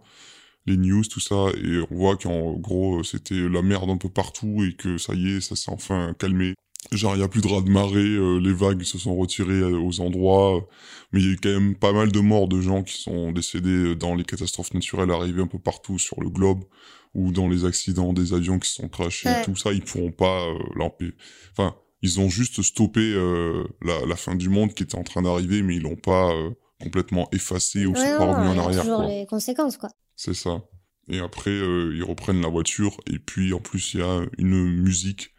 les news, tout ça, et on voit qu'en gros c'était la merde un peu partout et que ça y est, ça s'est enfin calmé. Genre, il n'y a plus de raz de marée, euh, les vagues se sont retirées euh, aux endroits, mais il y a quand même pas mal de morts de gens qui sont décédés dans les catastrophes naturelles arrivées un peu partout sur le globe, ou dans les accidents des avions qui sont crashés, tout ça, ils pourront pas euh, l'empêcher. Enfin, ils ont juste stoppé la, la, fin du monde qui était en train d'arriver, mais ils l'ont pas complètement effacé ou c'est pas revenu en arrière. toujours les conséquences, quoi. C'est ça. Et après, ils reprennent la voiture, et puis en plus, il y a une musique,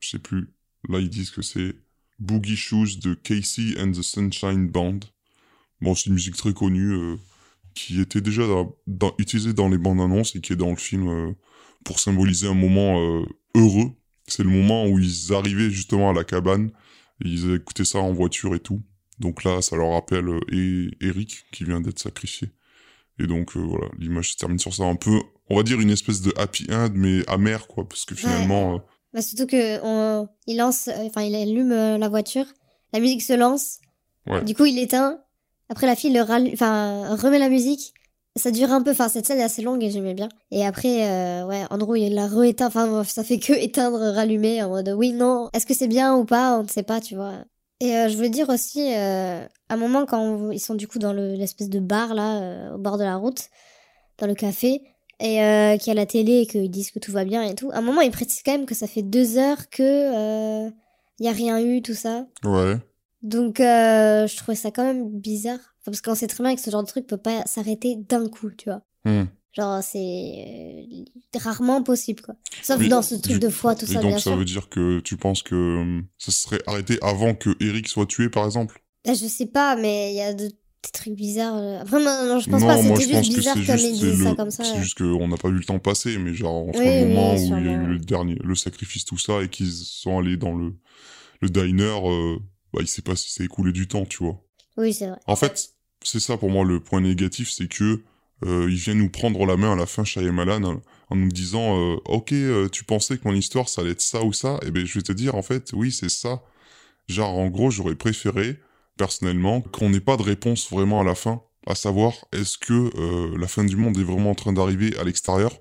je sais plus, Là, ils disent que c'est Boogie Shoes de Casey and the Sunshine Band. Bon, c'est une musique très connue euh, qui était déjà utilisée dans les bandes annonces et qui est dans le film euh, pour symboliser un moment euh, heureux. C'est le moment où ils arrivaient justement à la cabane et ils écoutaient ça en voiture et tout. Donc là, ça leur rappelle Eric qui vient d'être sacrifié. Et donc voilà, l'image se termine sur ça un peu, on va dire une espèce de happy end mais amer quoi, parce que finalement bah, surtout que on, il lance, euh, enfin il allume euh, la voiture, la musique se lance. Du coup il éteint. Après la fille le enfin remet la musique. Ça dure un peu, enfin cette scène est assez longue et j'aimais bien. Et après, euh, ouais, Andrew il l'a re-éteint, enfin ça fait que éteindre, rallumer en mode oui, non, est-ce que c'est bien ou pas, on ne sait pas, tu vois. Et je voulais dire aussi, à un moment quand ils sont du coup dans l'espèce de bar là, au bord de la route, dans le café, et euh, qui a la télé et qu'ils disent que tout va bien et tout. À un moment, ils précisent quand même que ça fait deux heures que il euh, y a rien eu, tout ça. Ouais. Donc, euh, je trouvais ça quand même bizarre. parce qu'on sait très bien que ce genre de truc peut pas s'arrêter d'un coup, tu vois. Hmm. Genre, c'est rarement possible, quoi. Sauf dans ce truc de foi, tout ça, donc, ça veut dire que tu penses que ça serait arrêté avant que Eric soit tué, par exemple? Bah, Je sais pas, mais il y a de des trucs bizarres. Euh. Après, non, je pense pas, c'était juste bizarre comme disent ça comme ça. C'est juste qu'on n'a pas vu le temps passer, mais genre, entre le moment où il y a eu le dernier, le sacrifice, tout ça, et qu'ils sont allés dans le, le diner, euh, bah, il s'est pas si c'est écoulé du temps, tu vois. Oui, c'est vrai. En fait, c'est ça pour moi le point négatif, c'est que, euh, il vient nous prendre la main à la fin, Shyamalan, en, en nous disant, euh, ok, euh, tu pensais que mon histoire, ça allait être ça ou ça, et eh ben, je vais te dire, en fait, oui, c'est ça. Genre, en gros, j'aurais préféré personnellement, qu'on n'ait pas de réponse vraiment à la fin, à savoir est-ce que euh, la fin du monde est vraiment en train d'arriver à l'extérieur,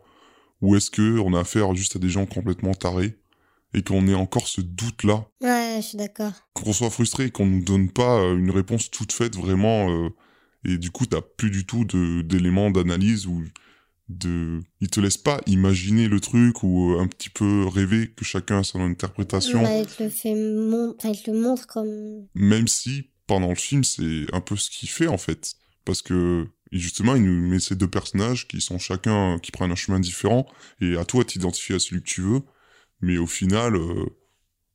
ou est-ce que on a affaire juste à des gens complètement tarés, et qu'on ait encore ce doute-là. Ouais, je suis d'accord. Qu'on soit frustré et qu'on nous donne pas euh, une réponse toute faite vraiment, euh, et du coup t'as plus du tout d'éléments d'analyse ou de il te laisse pas imaginer le truc ou un petit peu rêver que chacun a son interprétation il te le fait il te le montre comme même si pendant le film, c'est un peu ce qu'il fait en fait. Parce que justement, il nous met ces deux personnages qui sont chacun, qui prennent un chemin différent, et à toi t'identifier à celui que tu veux. Mais au final, euh,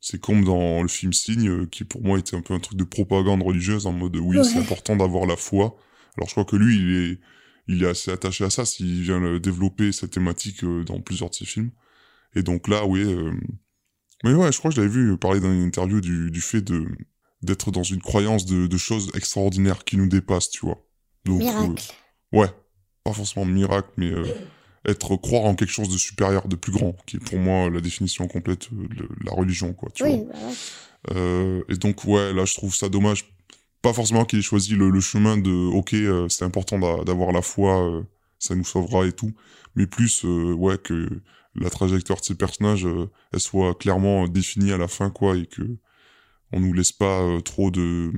c'est comme dans le film Signe, euh, qui pour moi était un peu un truc de propagande religieuse, en mode oui, c'est important d'avoir la foi. Alors je crois que lui, il est, il est assez attaché à ça s'il vient développer cette thématique euh, dans plusieurs de ses films. Et donc là, oui. Mais ouais, je crois que je l'avais vu parler dans une interview du, du fait de d'être dans une croyance de, de, choses extraordinaires qui nous dépassent, tu vois. Donc, miracle. Euh, ouais, pas forcément miracle, mais euh, être croire en quelque chose de supérieur, de plus grand, qui est pour moi la définition complète euh, de la religion, quoi. Tu oui, vois. Bah et donc ouais, là je trouve ça dommage. Pas forcément qu'il ait choisi le, le, chemin de ok, c'est important d'avoir la foi, ça nous sauvera et tout, mais plus ouais que la trajectoire de ces personnages, elle soit clairement définie à la fin, quoi, et que on nous laisse pas euh, trop de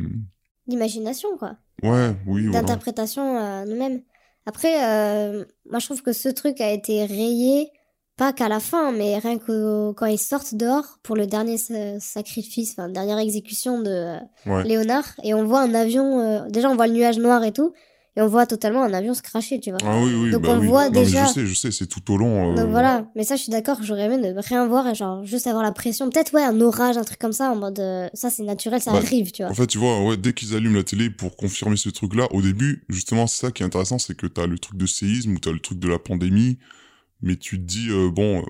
d'imagination quoi. Ouais, oui. D'interprétation à nous-mêmes. Après, euh, moi je trouve que ce truc a été rayé pas qu'à la fin, mais rien que quand ils sortent dehors pour le dernier sacrifice, enfin dernière exécution de euh, Léonard, et on voit un avion. déjà on voit le nuage noir et tout, et on voit totalement un avion se cracher, tu vois. Ah oui, oui, Donc bah on voit déjà. je sais, je sais, c'est tout au long. Euh, Donc voilà, mais ça, je suis d'accord, j'aurais aimé ne rien voir et genre juste avoir la pression. Peut-être, ouais, un orage, un truc comme ça, en mode euh, ça, c'est naturel, ça bah, arrive, tu vois. En fait, tu vois, ouais, dès qu'ils allument la télé pour confirmer ce truc-là, au début, justement, c'est ça qui est intéressant, c'est que t'as le truc de séisme ou t'as le truc de la pandémie, mais tu te dis, euh, bon,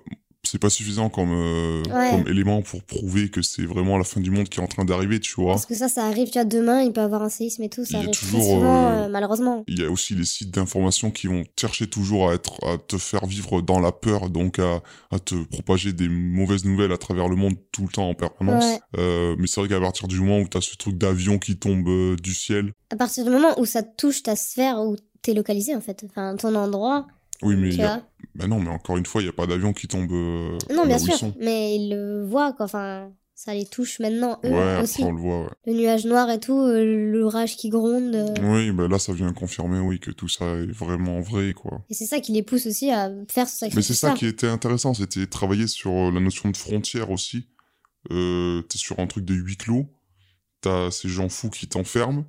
c'est pas suffisant comme, euh, comme élément pour prouver que c'est vraiment la fin du monde qui est en train d'arriver, tu vois. Parce que ça, ça arrive, tu vois, demain, il peut y avoir un séisme et tout, ça arrive toujours, souvent, euh, malheureusement. Il y a aussi les sites d'information qui vont chercher toujours à être, à te faire vivre dans la peur, donc à, à te propager des mauvaises nouvelles à travers le monde tout le temps en permanence. Euh, mais c'est vrai qu'à partir du moment où t'as ce truc d'avion qui tombe euh, du ciel. À partir du moment où ça touche ta sphère, où t'es localisé, en fait, enfin, ton endroit oui, mais bah non, mais encore une fois, il n'y a pas d'avion qui tombe. Euh, non, bien sûr, mais ils le voient, quoi. Enfin, ça les touche maintenant, eux ouais, aussi. on le voit, ouais. Le nuage noir et tout, euh, l'orage qui gronde. Euh. Oui, bah là, ça vient confirmer, oui, que tout ça est vraiment vrai, quoi. Et c'est ça qui les pousse aussi à faire ce sacrifice. Mais c'est ça, qui était intéressant, c'était travailler sur la notion de frontière aussi. Euh, T'es sur un truc de huis clos, t'as ces gens fous qui t'enferment,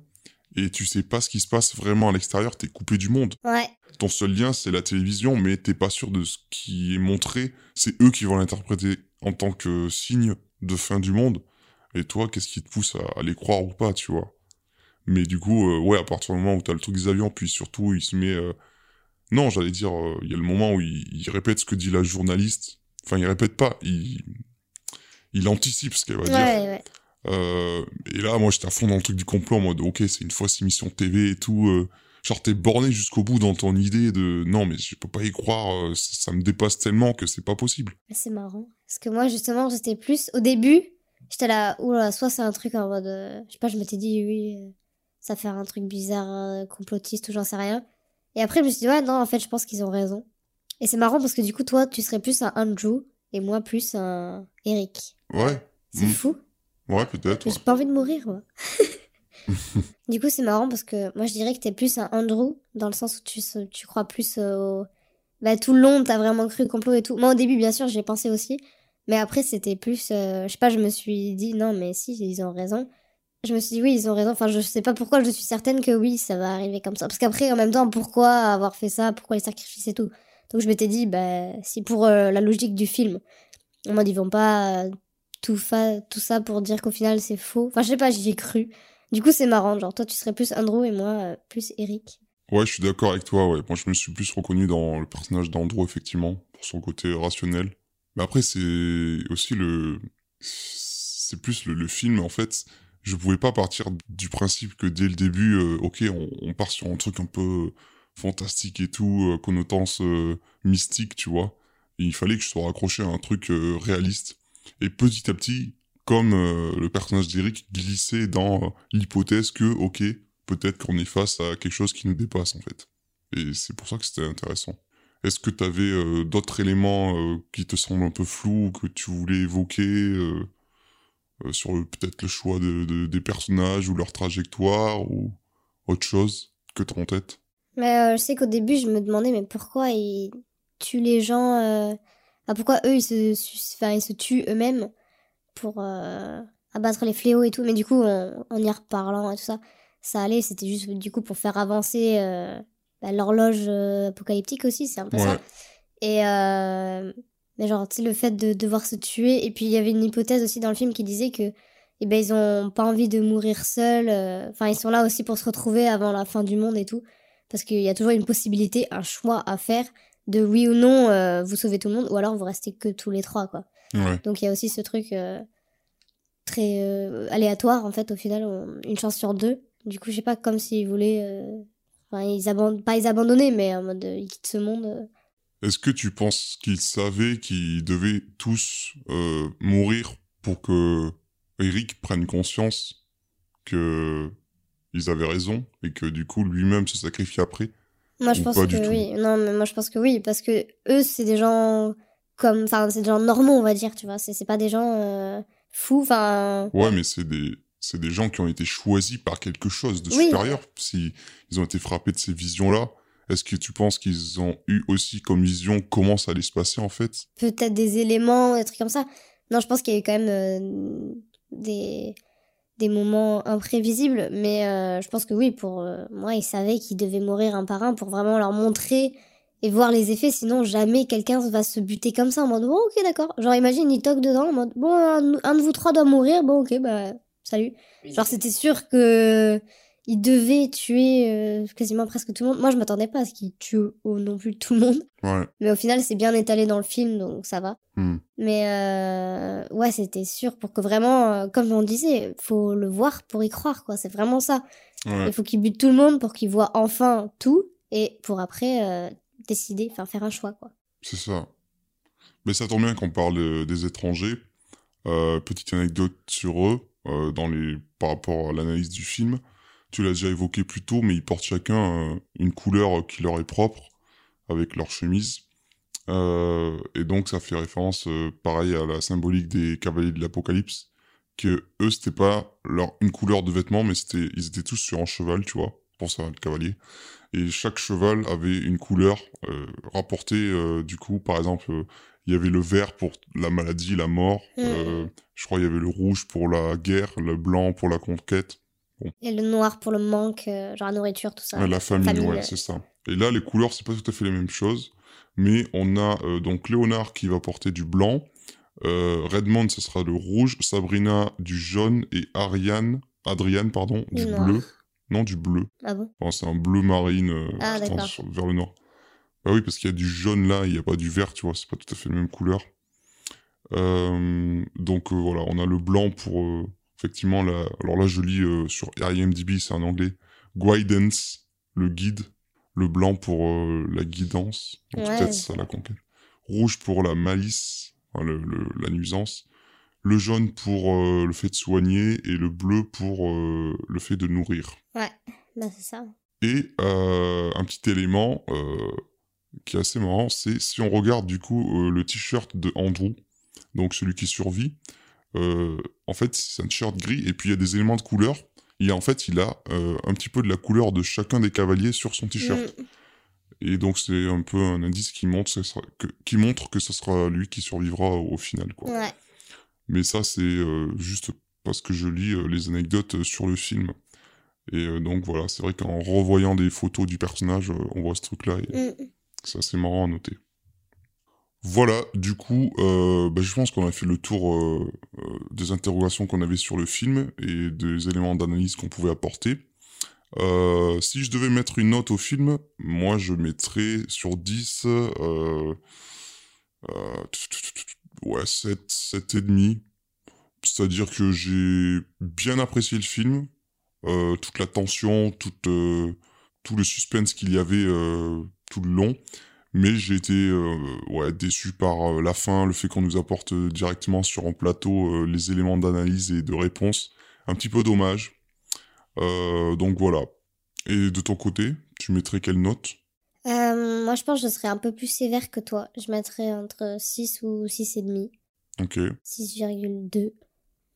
et tu sais pas ce qui se passe vraiment à l'extérieur, t'es coupé du monde. Ouais. Ton seul lien, c'est la télévision, mais t'es pas sûr de ce qui est montré. C'est eux qui vont l'interpréter en tant que signe de fin du monde. Et toi, qu'est-ce qui te pousse à, les croire ou pas, tu vois? Mais du coup, euh, ouais, à partir du moment où t'as le truc des avions, puis surtout, il se met... Euh, non, j'allais dire, euh, il y a le moment où il, répète ce que dit la journaliste. Enfin, il répète pas, il, il anticipe ce qu'elle va dire. Ouais. Euh, et là, moi, j'étais à fond dans le truc du complot en mode, ok, c'est une fausse émission TV et tout. Euh, genre, t'es borné jusqu'au bout dans ton idée de, non, mais je peux pas y croire, euh, ça me dépasse tellement que c'est pas possible. C'est marrant. Parce que moi, justement, j'étais plus, au début, j'étais là, oula, soit c'est un truc en mode, je sais pas, je m'étais dit, oui, ça fait un truc bizarre, complotiste ou j'en sais rien. Et après, je me suis dit, ouais, non, en fait, je pense qu'ils ont raison. Et c'est marrant parce que du coup, toi, tu serais plus un Andrew et moi plus un Eric. Ouais. C'est mm. fou. Ouais, peut-être. J'ai pas envie de mourir, moi. *laughs* du coup, c'est marrant parce que moi, je dirais que t'es plus un Andrew, dans le sens où tu, tu crois plus au. Bah, tout le long, t'as vraiment cru complot et tout. Moi, au début, bien sûr, j'ai pensé aussi. Mais après, c'était plus. Euh, je sais pas, je me suis dit, non, mais si, ils ont raison. Je me suis dit, oui, ils ont raison. Enfin, je sais pas pourquoi, je suis certaine que oui, ça va arriver comme ça. Parce qu'après, en même temps, pourquoi avoir fait ça? Pourquoi les sacrifices et tout? Donc, je m'étais dit, bah, si pour euh, la logique du film, en mode, ils vont pas tout, ça pour dire qu'au final c'est faux. Enfin, je sais pas, j'y ai cru. Du coup, c'est marrant. Genre, toi, tu serais plus Andrew et moi, euh, plus Eric. Ouais, je suis d'accord avec toi. Ouais. Moi, je me suis plus reconnu dans le personnage d'Andrew, effectivement, pour son côté rationnel. Mais après, c'est aussi le. C'est plus le, film, en fait. Je pouvais pas partir du principe que dès le début, euh, ok, on, part sur un truc un peu fantastique et tout, euh, connotance mystique, tu vois. il fallait que je sois raccroché à un truc réaliste. Et petit à petit, comme euh, le personnage d'Eric glissait dans euh, l'hypothèse que, ok, peut-être qu'on est face à quelque chose qui nous dépasse en fait. Et c'est pour ça que c'était intéressant. Est-ce que tu avais euh, d'autres éléments qui te semblent un peu flous, que tu voulais évoquer sur peut-être le choix de, des personnages ou leur trajectoire ou autre chose que tu as en tête? Mais, Je sais qu'au début, je me demandais, mais pourquoi ils tuent les gens ah, pourquoi eux, ils se, enfin, ils se tuent eux-mêmes pour euh, abattre les fléaux et tout. Mais du coup, en, y reparlant et tout ça, ça allait. C'était juste du coup pour faire avancer euh, bah, l'horloge euh, apocalyptique aussi. C'est un peu ça. Et mais genre, tu sais, le fait de devoir se tuer. Et puis, il y avait une hypothèse aussi dans le film qui disait que eh ben, ils ont pas envie de mourir seuls. Enfin, ils sont là aussi pour se retrouver avant la fin du monde et tout. Parce qu'il y a toujours une possibilité, un choix à faire de oui ou non euh, vous sauvez tout le monde ou alors vous restez que tous les trois quoi. Donc il y a aussi ce truc euh, très euh, aléatoire en fait au final une chance sur deux. Du coup je sais pas comme s'ils voulaient enfin ils abandonnent pas ils abandonner mais en mode ils quittent ce monde. Est-ce que tu penses qu'ils savaient qu'ils devaient tous mourir pour que Eric prenne conscience que ils avaient raison et que du coup lui-même se sacrifie après? Moi, je pense que oui. Non, mais moi, je pense que oui, parce que eux, c'est des gens comme, enfin, c'est des gens normaux, on va dire, tu vois. C'est pas des gens euh, fous, enfin. Ouais, mais c'est des, c'est des gens qui ont été choisis par quelque chose de supérieur. Si ils ont été frappés de ces visions-là, est-ce que tu penses qu'ils ont eu aussi comme vision comment ça allait se passer en fait? Peut-être des éléments, des trucs comme ça. Non, je pense qu'il y a eu quand même euh, des des moments imprévisibles, mais euh, je pense que oui, pour euh, moi, ils savaient qu'ils devaient mourir un par un pour vraiment leur montrer et voir les effets, sinon jamais quelqu'un va se buter comme ça en mode bon, ok, d'accord. Genre, imagine, ils toquent dedans en mode bon, un, de vous trois doit mourir, bon, ok, bah, salut. Genre, c'était sûr que il devait tuer euh, quasiment presque tout le monde. Moi, je m'attendais pas à ce qu'il tue non plus tout le monde. Ouais. Mais au final, c'est bien étalé dans le film, donc ça va. Hmm. Mais euh, ouais, c'était sûr pour que vraiment, euh, comme on disait, faut le voir pour y croire, quoi. C'est vraiment ça. Ouais. Il faut qu'il bute tout le monde pour qu'il voit enfin tout et pour après décider, enfin faire un choix, quoi. C'est ça. Mais ça tombe bien qu'on parle des étrangers. Petite anecdote sur eux, dans les... par rapport à l'analyse du film. Tu l'as déjà évoqué plus tôt, mais ils portent chacun euh, une couleur qui leur est propre, avec leur chemise. Euh, et donc ça fait référence, euh, pareil, à la symbolique des cavaliers de l'Apocalypse, que eux, c'était pas leur une couleur de vêtements, mais c'était ils étaient tous sur un cheval, tu vois, pour ça, le cavalier. Et chaque cheval avait une couleur euh, rapportée, du coup, par exemple, il y avait le vert pour la maladie, la mort, euh, je crois il y avait le rouge pour la guerre, le blanc pour la conquête, Et le noir pour le manque, euh, genre la nourriture, tout ça. La famille, famille, ouais, c'est ça. Et là, les couleurs, c'est pas tout à fait les mêmes choses, mais on a euh, donc Léonard qui va porter du blanc, euh, Redmond, ce sera le rouge, Sabrina du jaune et Ariane, Adriane, pardon, Du noir. bleu. Non, du bleu. Ah bon? Enfin, c'est un bleu marine euh, Ah, qui tend d'accord. sur- vers le nord. Bah oui, parce qu'il y a du jaune là, il n'y a pas du vert, tu vois, c'est pas tout à fait la même couleur. Euh, donc voilà, on a le blanc pour effectivement la... alors là je lis euh, sur IMDb, c'est en anglais, guidance, le guide, le blanc pour euh, la guidance, donc Ouais. peut-être ça la conquête. Rouge pour la malice, enfin, le, le- la nuisance. Le jaune pour euh, le fait de soigner et le bleu pour le fait de nourrir. Ouais, bah c'est ça. Et un petit élément qui est assez marrant, c'est si on regarde du coup le t-shirt de Andrew, donc celui qui survit, euh, en fait c'est un t-shirt gris et puis il y a des éléments de couleur. Et en fait il a euh, un petit peu de la couleur de chacun des cavaliers sur son t-shirt. Mm. Et donc c'est un peu un indice qui montre, que ce sera- que, qui montre que ce sera lui qui survivra au final. Quoi. Ouais. Mais ça, c'est euh, juste parce que je lis les anecdotes sur le film. Et donc voilà, c'est vrai qu'en revoyant des photos du personnage, on voit ce truc-là et Mm. c'est assez marrant à noter. Voilà, du coup, euh, bah, je pense qu'on a fait le tour euh, euh, des interrogations qu'on avait sur le film et des éléments d'analyse qu'on pouvait apporter. Si je devais mettre une note au film, moi je mettrais sur 10, euh, euh, ouais, 7, 7 et demi. C'est-à-dire que j'ai bien apprécié le film, toute la tension, tout le suspense qu'il y avait tout le long. Mais j'ai été euh, ouais, déçu par euh, la fin, le fait qu'on nous apporte euh, directement sur un plateau les éléments d'analyse et de réponse. Un petit peu dommage. Donc voilà. Et de ton côté, tu mettrais quelle note? Moi, je pense que je serais un peu plus sévère que toi. Je mettrais entre 6 ou 6,5. Ok. 6,2.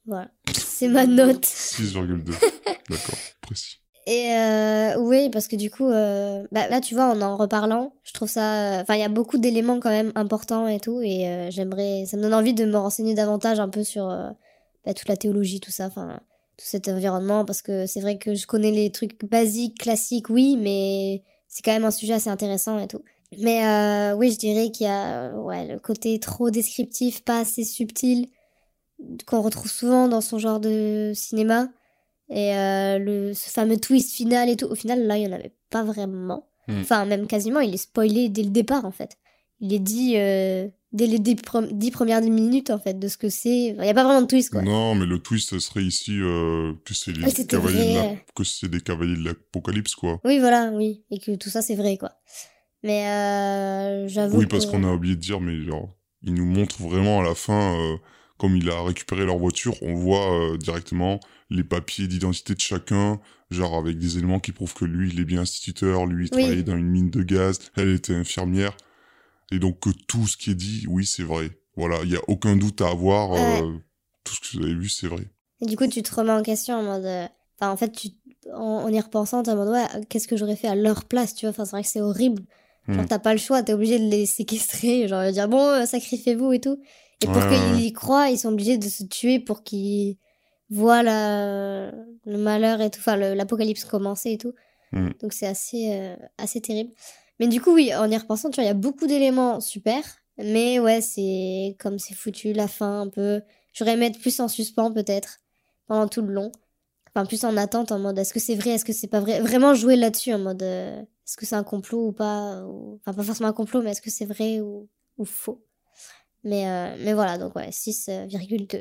Voilà. C'est ma note. 6,2. *laughs* D'accord, précis. Et euh, oui, parce que du coup, euh, bah, là, tu vois, en en reparlant, je trouve ça. Enfin, il y a beaucoup d'éléments quand même importants et tout. Et euh, j'aimerais. Ça me donne envie de me renseigner davantage un peu sur euh, bah, toute la théologie, tout ça. Enfin, tout cet environnement. Parce que c'est vrai que je connais les trucs basiques, classiques, oui, mais c'est quand même un sujet assez intéressant et tout. Mais euh, oui, je dirais qu'il y a euh, ouais, le côté trop descriptif, pas assez subtil, qu'on retrouve souvent dans son genre de cinéma. Et euh, le, ce fameux twist final et tout, au final, là, il n'y en avait pas vraiment. Mm. Enfin, même quasiment, il est spoilé dès le départ, en fait. Il est dit euh, dès les dix, dix premières minutes, en fait, de ce que c'est. Il n'y a pas vraiment de twist, quoi. Non, mais le twist ce serait ici euh, que c'est les cavaliers de la- que c'est des cavaliers de l'apocalypse quoi. Oui, voilà, oui. Et que tout ça, c'est vrai, quoi. Mais euh, j'avoue Oui, parce que- qu'on a oublié de dire, mais genre, il nous montre vraiment à la fin, euh, comme il a récupéré leur voiture, on voit euh, directement les papiers d'identité de chacun, genre avec des éléments qui prouvent que lui, il est bien instituteur, lui, il Oui. travaillait dans une mine de gaz, elle était infirmière. Et donc que tout ce qui est dit, oui, c'est vrai. Voilà, il n'y a aucun doute à avoir. Ouais. euh, tout ce que vous avez vu, c'est vrai. Et du coup, tu te remets en question en mode. euh, Enfin, en fait, tu... en, en y repensant, t'es en mode, ouais, qu'est-ce que j'aurais fait à leur place, tu vois? Enfin, c'est vrai que c'est horrible. Genre, Mm. t'as pas le choix, t'es obligé de les séquestrer, *laughs* genre, de dire, bon, euh, sacrifiez-vous et tout. Et pour Ouais, qu'ils y croient, ils sont obligés de se tuer pour qu'ils voient la... le malheur et tout, enfin, l'apocalypse commencer et tout. Mm. Donc, c'est assez, euh, assez terrible. Mais du coup, oui, en y repensant, tu vois, il y a beaucoup d'éléments super. Mais ouais, c'est comme c'est foutu, la fin un peu. J'aurais mettre plus en suspens peut-être pendant tout le long. Enfin, plus en attente, en mode est-ce que c'est vrai, est-ce que c'est pas vrai? Vraiment jouer là-dessus, en mode euh, est-ce que c'est un complot ou pas. Enfin, pas forcément un complot, mais est-ce que c'est vrai ou, ou faux? Mais, euh, mais voilà, donc ouais, 6,2.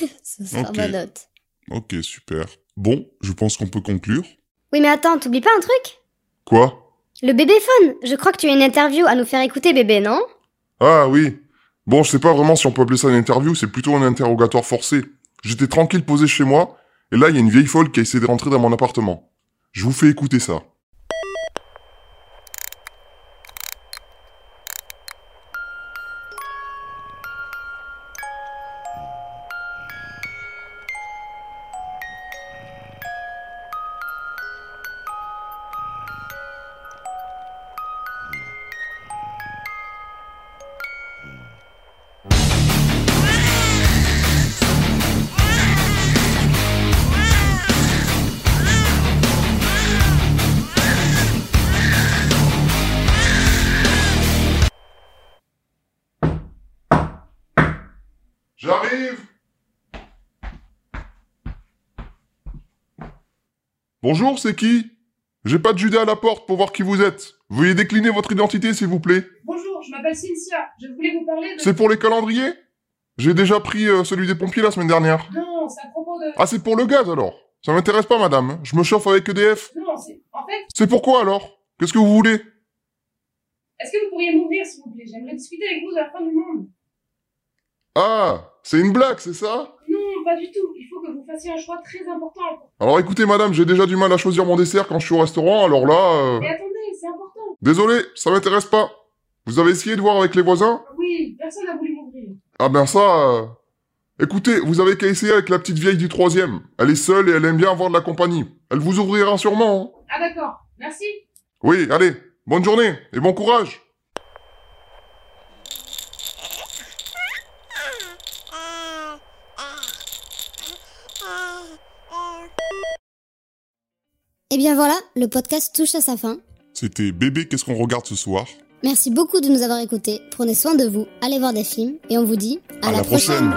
*laughs* Ce sera ma note. Ok, super. Bon, je pense qu'on peut conclure. Oui, mais attends, t'oublies pas un truc? Quoi? Le bébéphone Je crois que tu as une interview à nous faire écouter, bébé, non? Ah oui. Bon, je sais pas vraiment si on peut appeler ça une interview, c'est plutôt un interrogatoire forcé. J'étais tranquille posé chez moi, et là, il y a une vieille folle qui a essayé de rentrer dans mon appartement. Je vous fais écouter ça. Bonjour, c'est qui? J'ai pas de Judas à la porte pour voir qui vous êtes. Veuillez décliner votre identité, s'il vous plaît. Bonjour, je m'appelle Cynthia. Je voulais vous parler de... C'est pour les calendriers? J'ai déjà pris euh, celui des pompiers la semaine dernière. Non, c'est à propos de... Ah, c'est pour le gaz alors? Ça m'intéresse pas, madame. Je me chauffe avec EDF. Non, c'est... En fait, C'est pourquoi alors? Qu'est-ce que vous voulez? Est-ce que vous pourriez m'ouvrir, s'il vous plaît? J'aimerais discuter avec vous de la fin du monde. Ah, c'est une blague, c'est ça? Non, pas du tout. Il faut que vous fassiez un choix très important. Alors écoutez, madame, j'ai déjà du mal à choisir mon dessert quand je suis au restaurant, alors là... euh, Mais attendez, c'est important. Désolé, ça m'intéresse pas. Vous avez essayé de voir avec les voisins? Oui, personne n'a voulu m'ouvrir. Ah ben ça... euh, Écoutez, vous avez qu'à essayer avec la petite vieille du troisième. Elle est seule et elle aime bien avoir de la compagnie. Elle vous ouvrira sûrement. hein. Ah d'accord, merci. Oui, allez, bonne journée et bon courage. Et bien voilà, le podcast touche à sa fin. C'était Bébé, qu'est-ce qu'on regarde ce soir? Merci beaucoup de nous avoir écoutés. Prenez soin de vous, allez voir des films et on vous dit à, À la prochaine.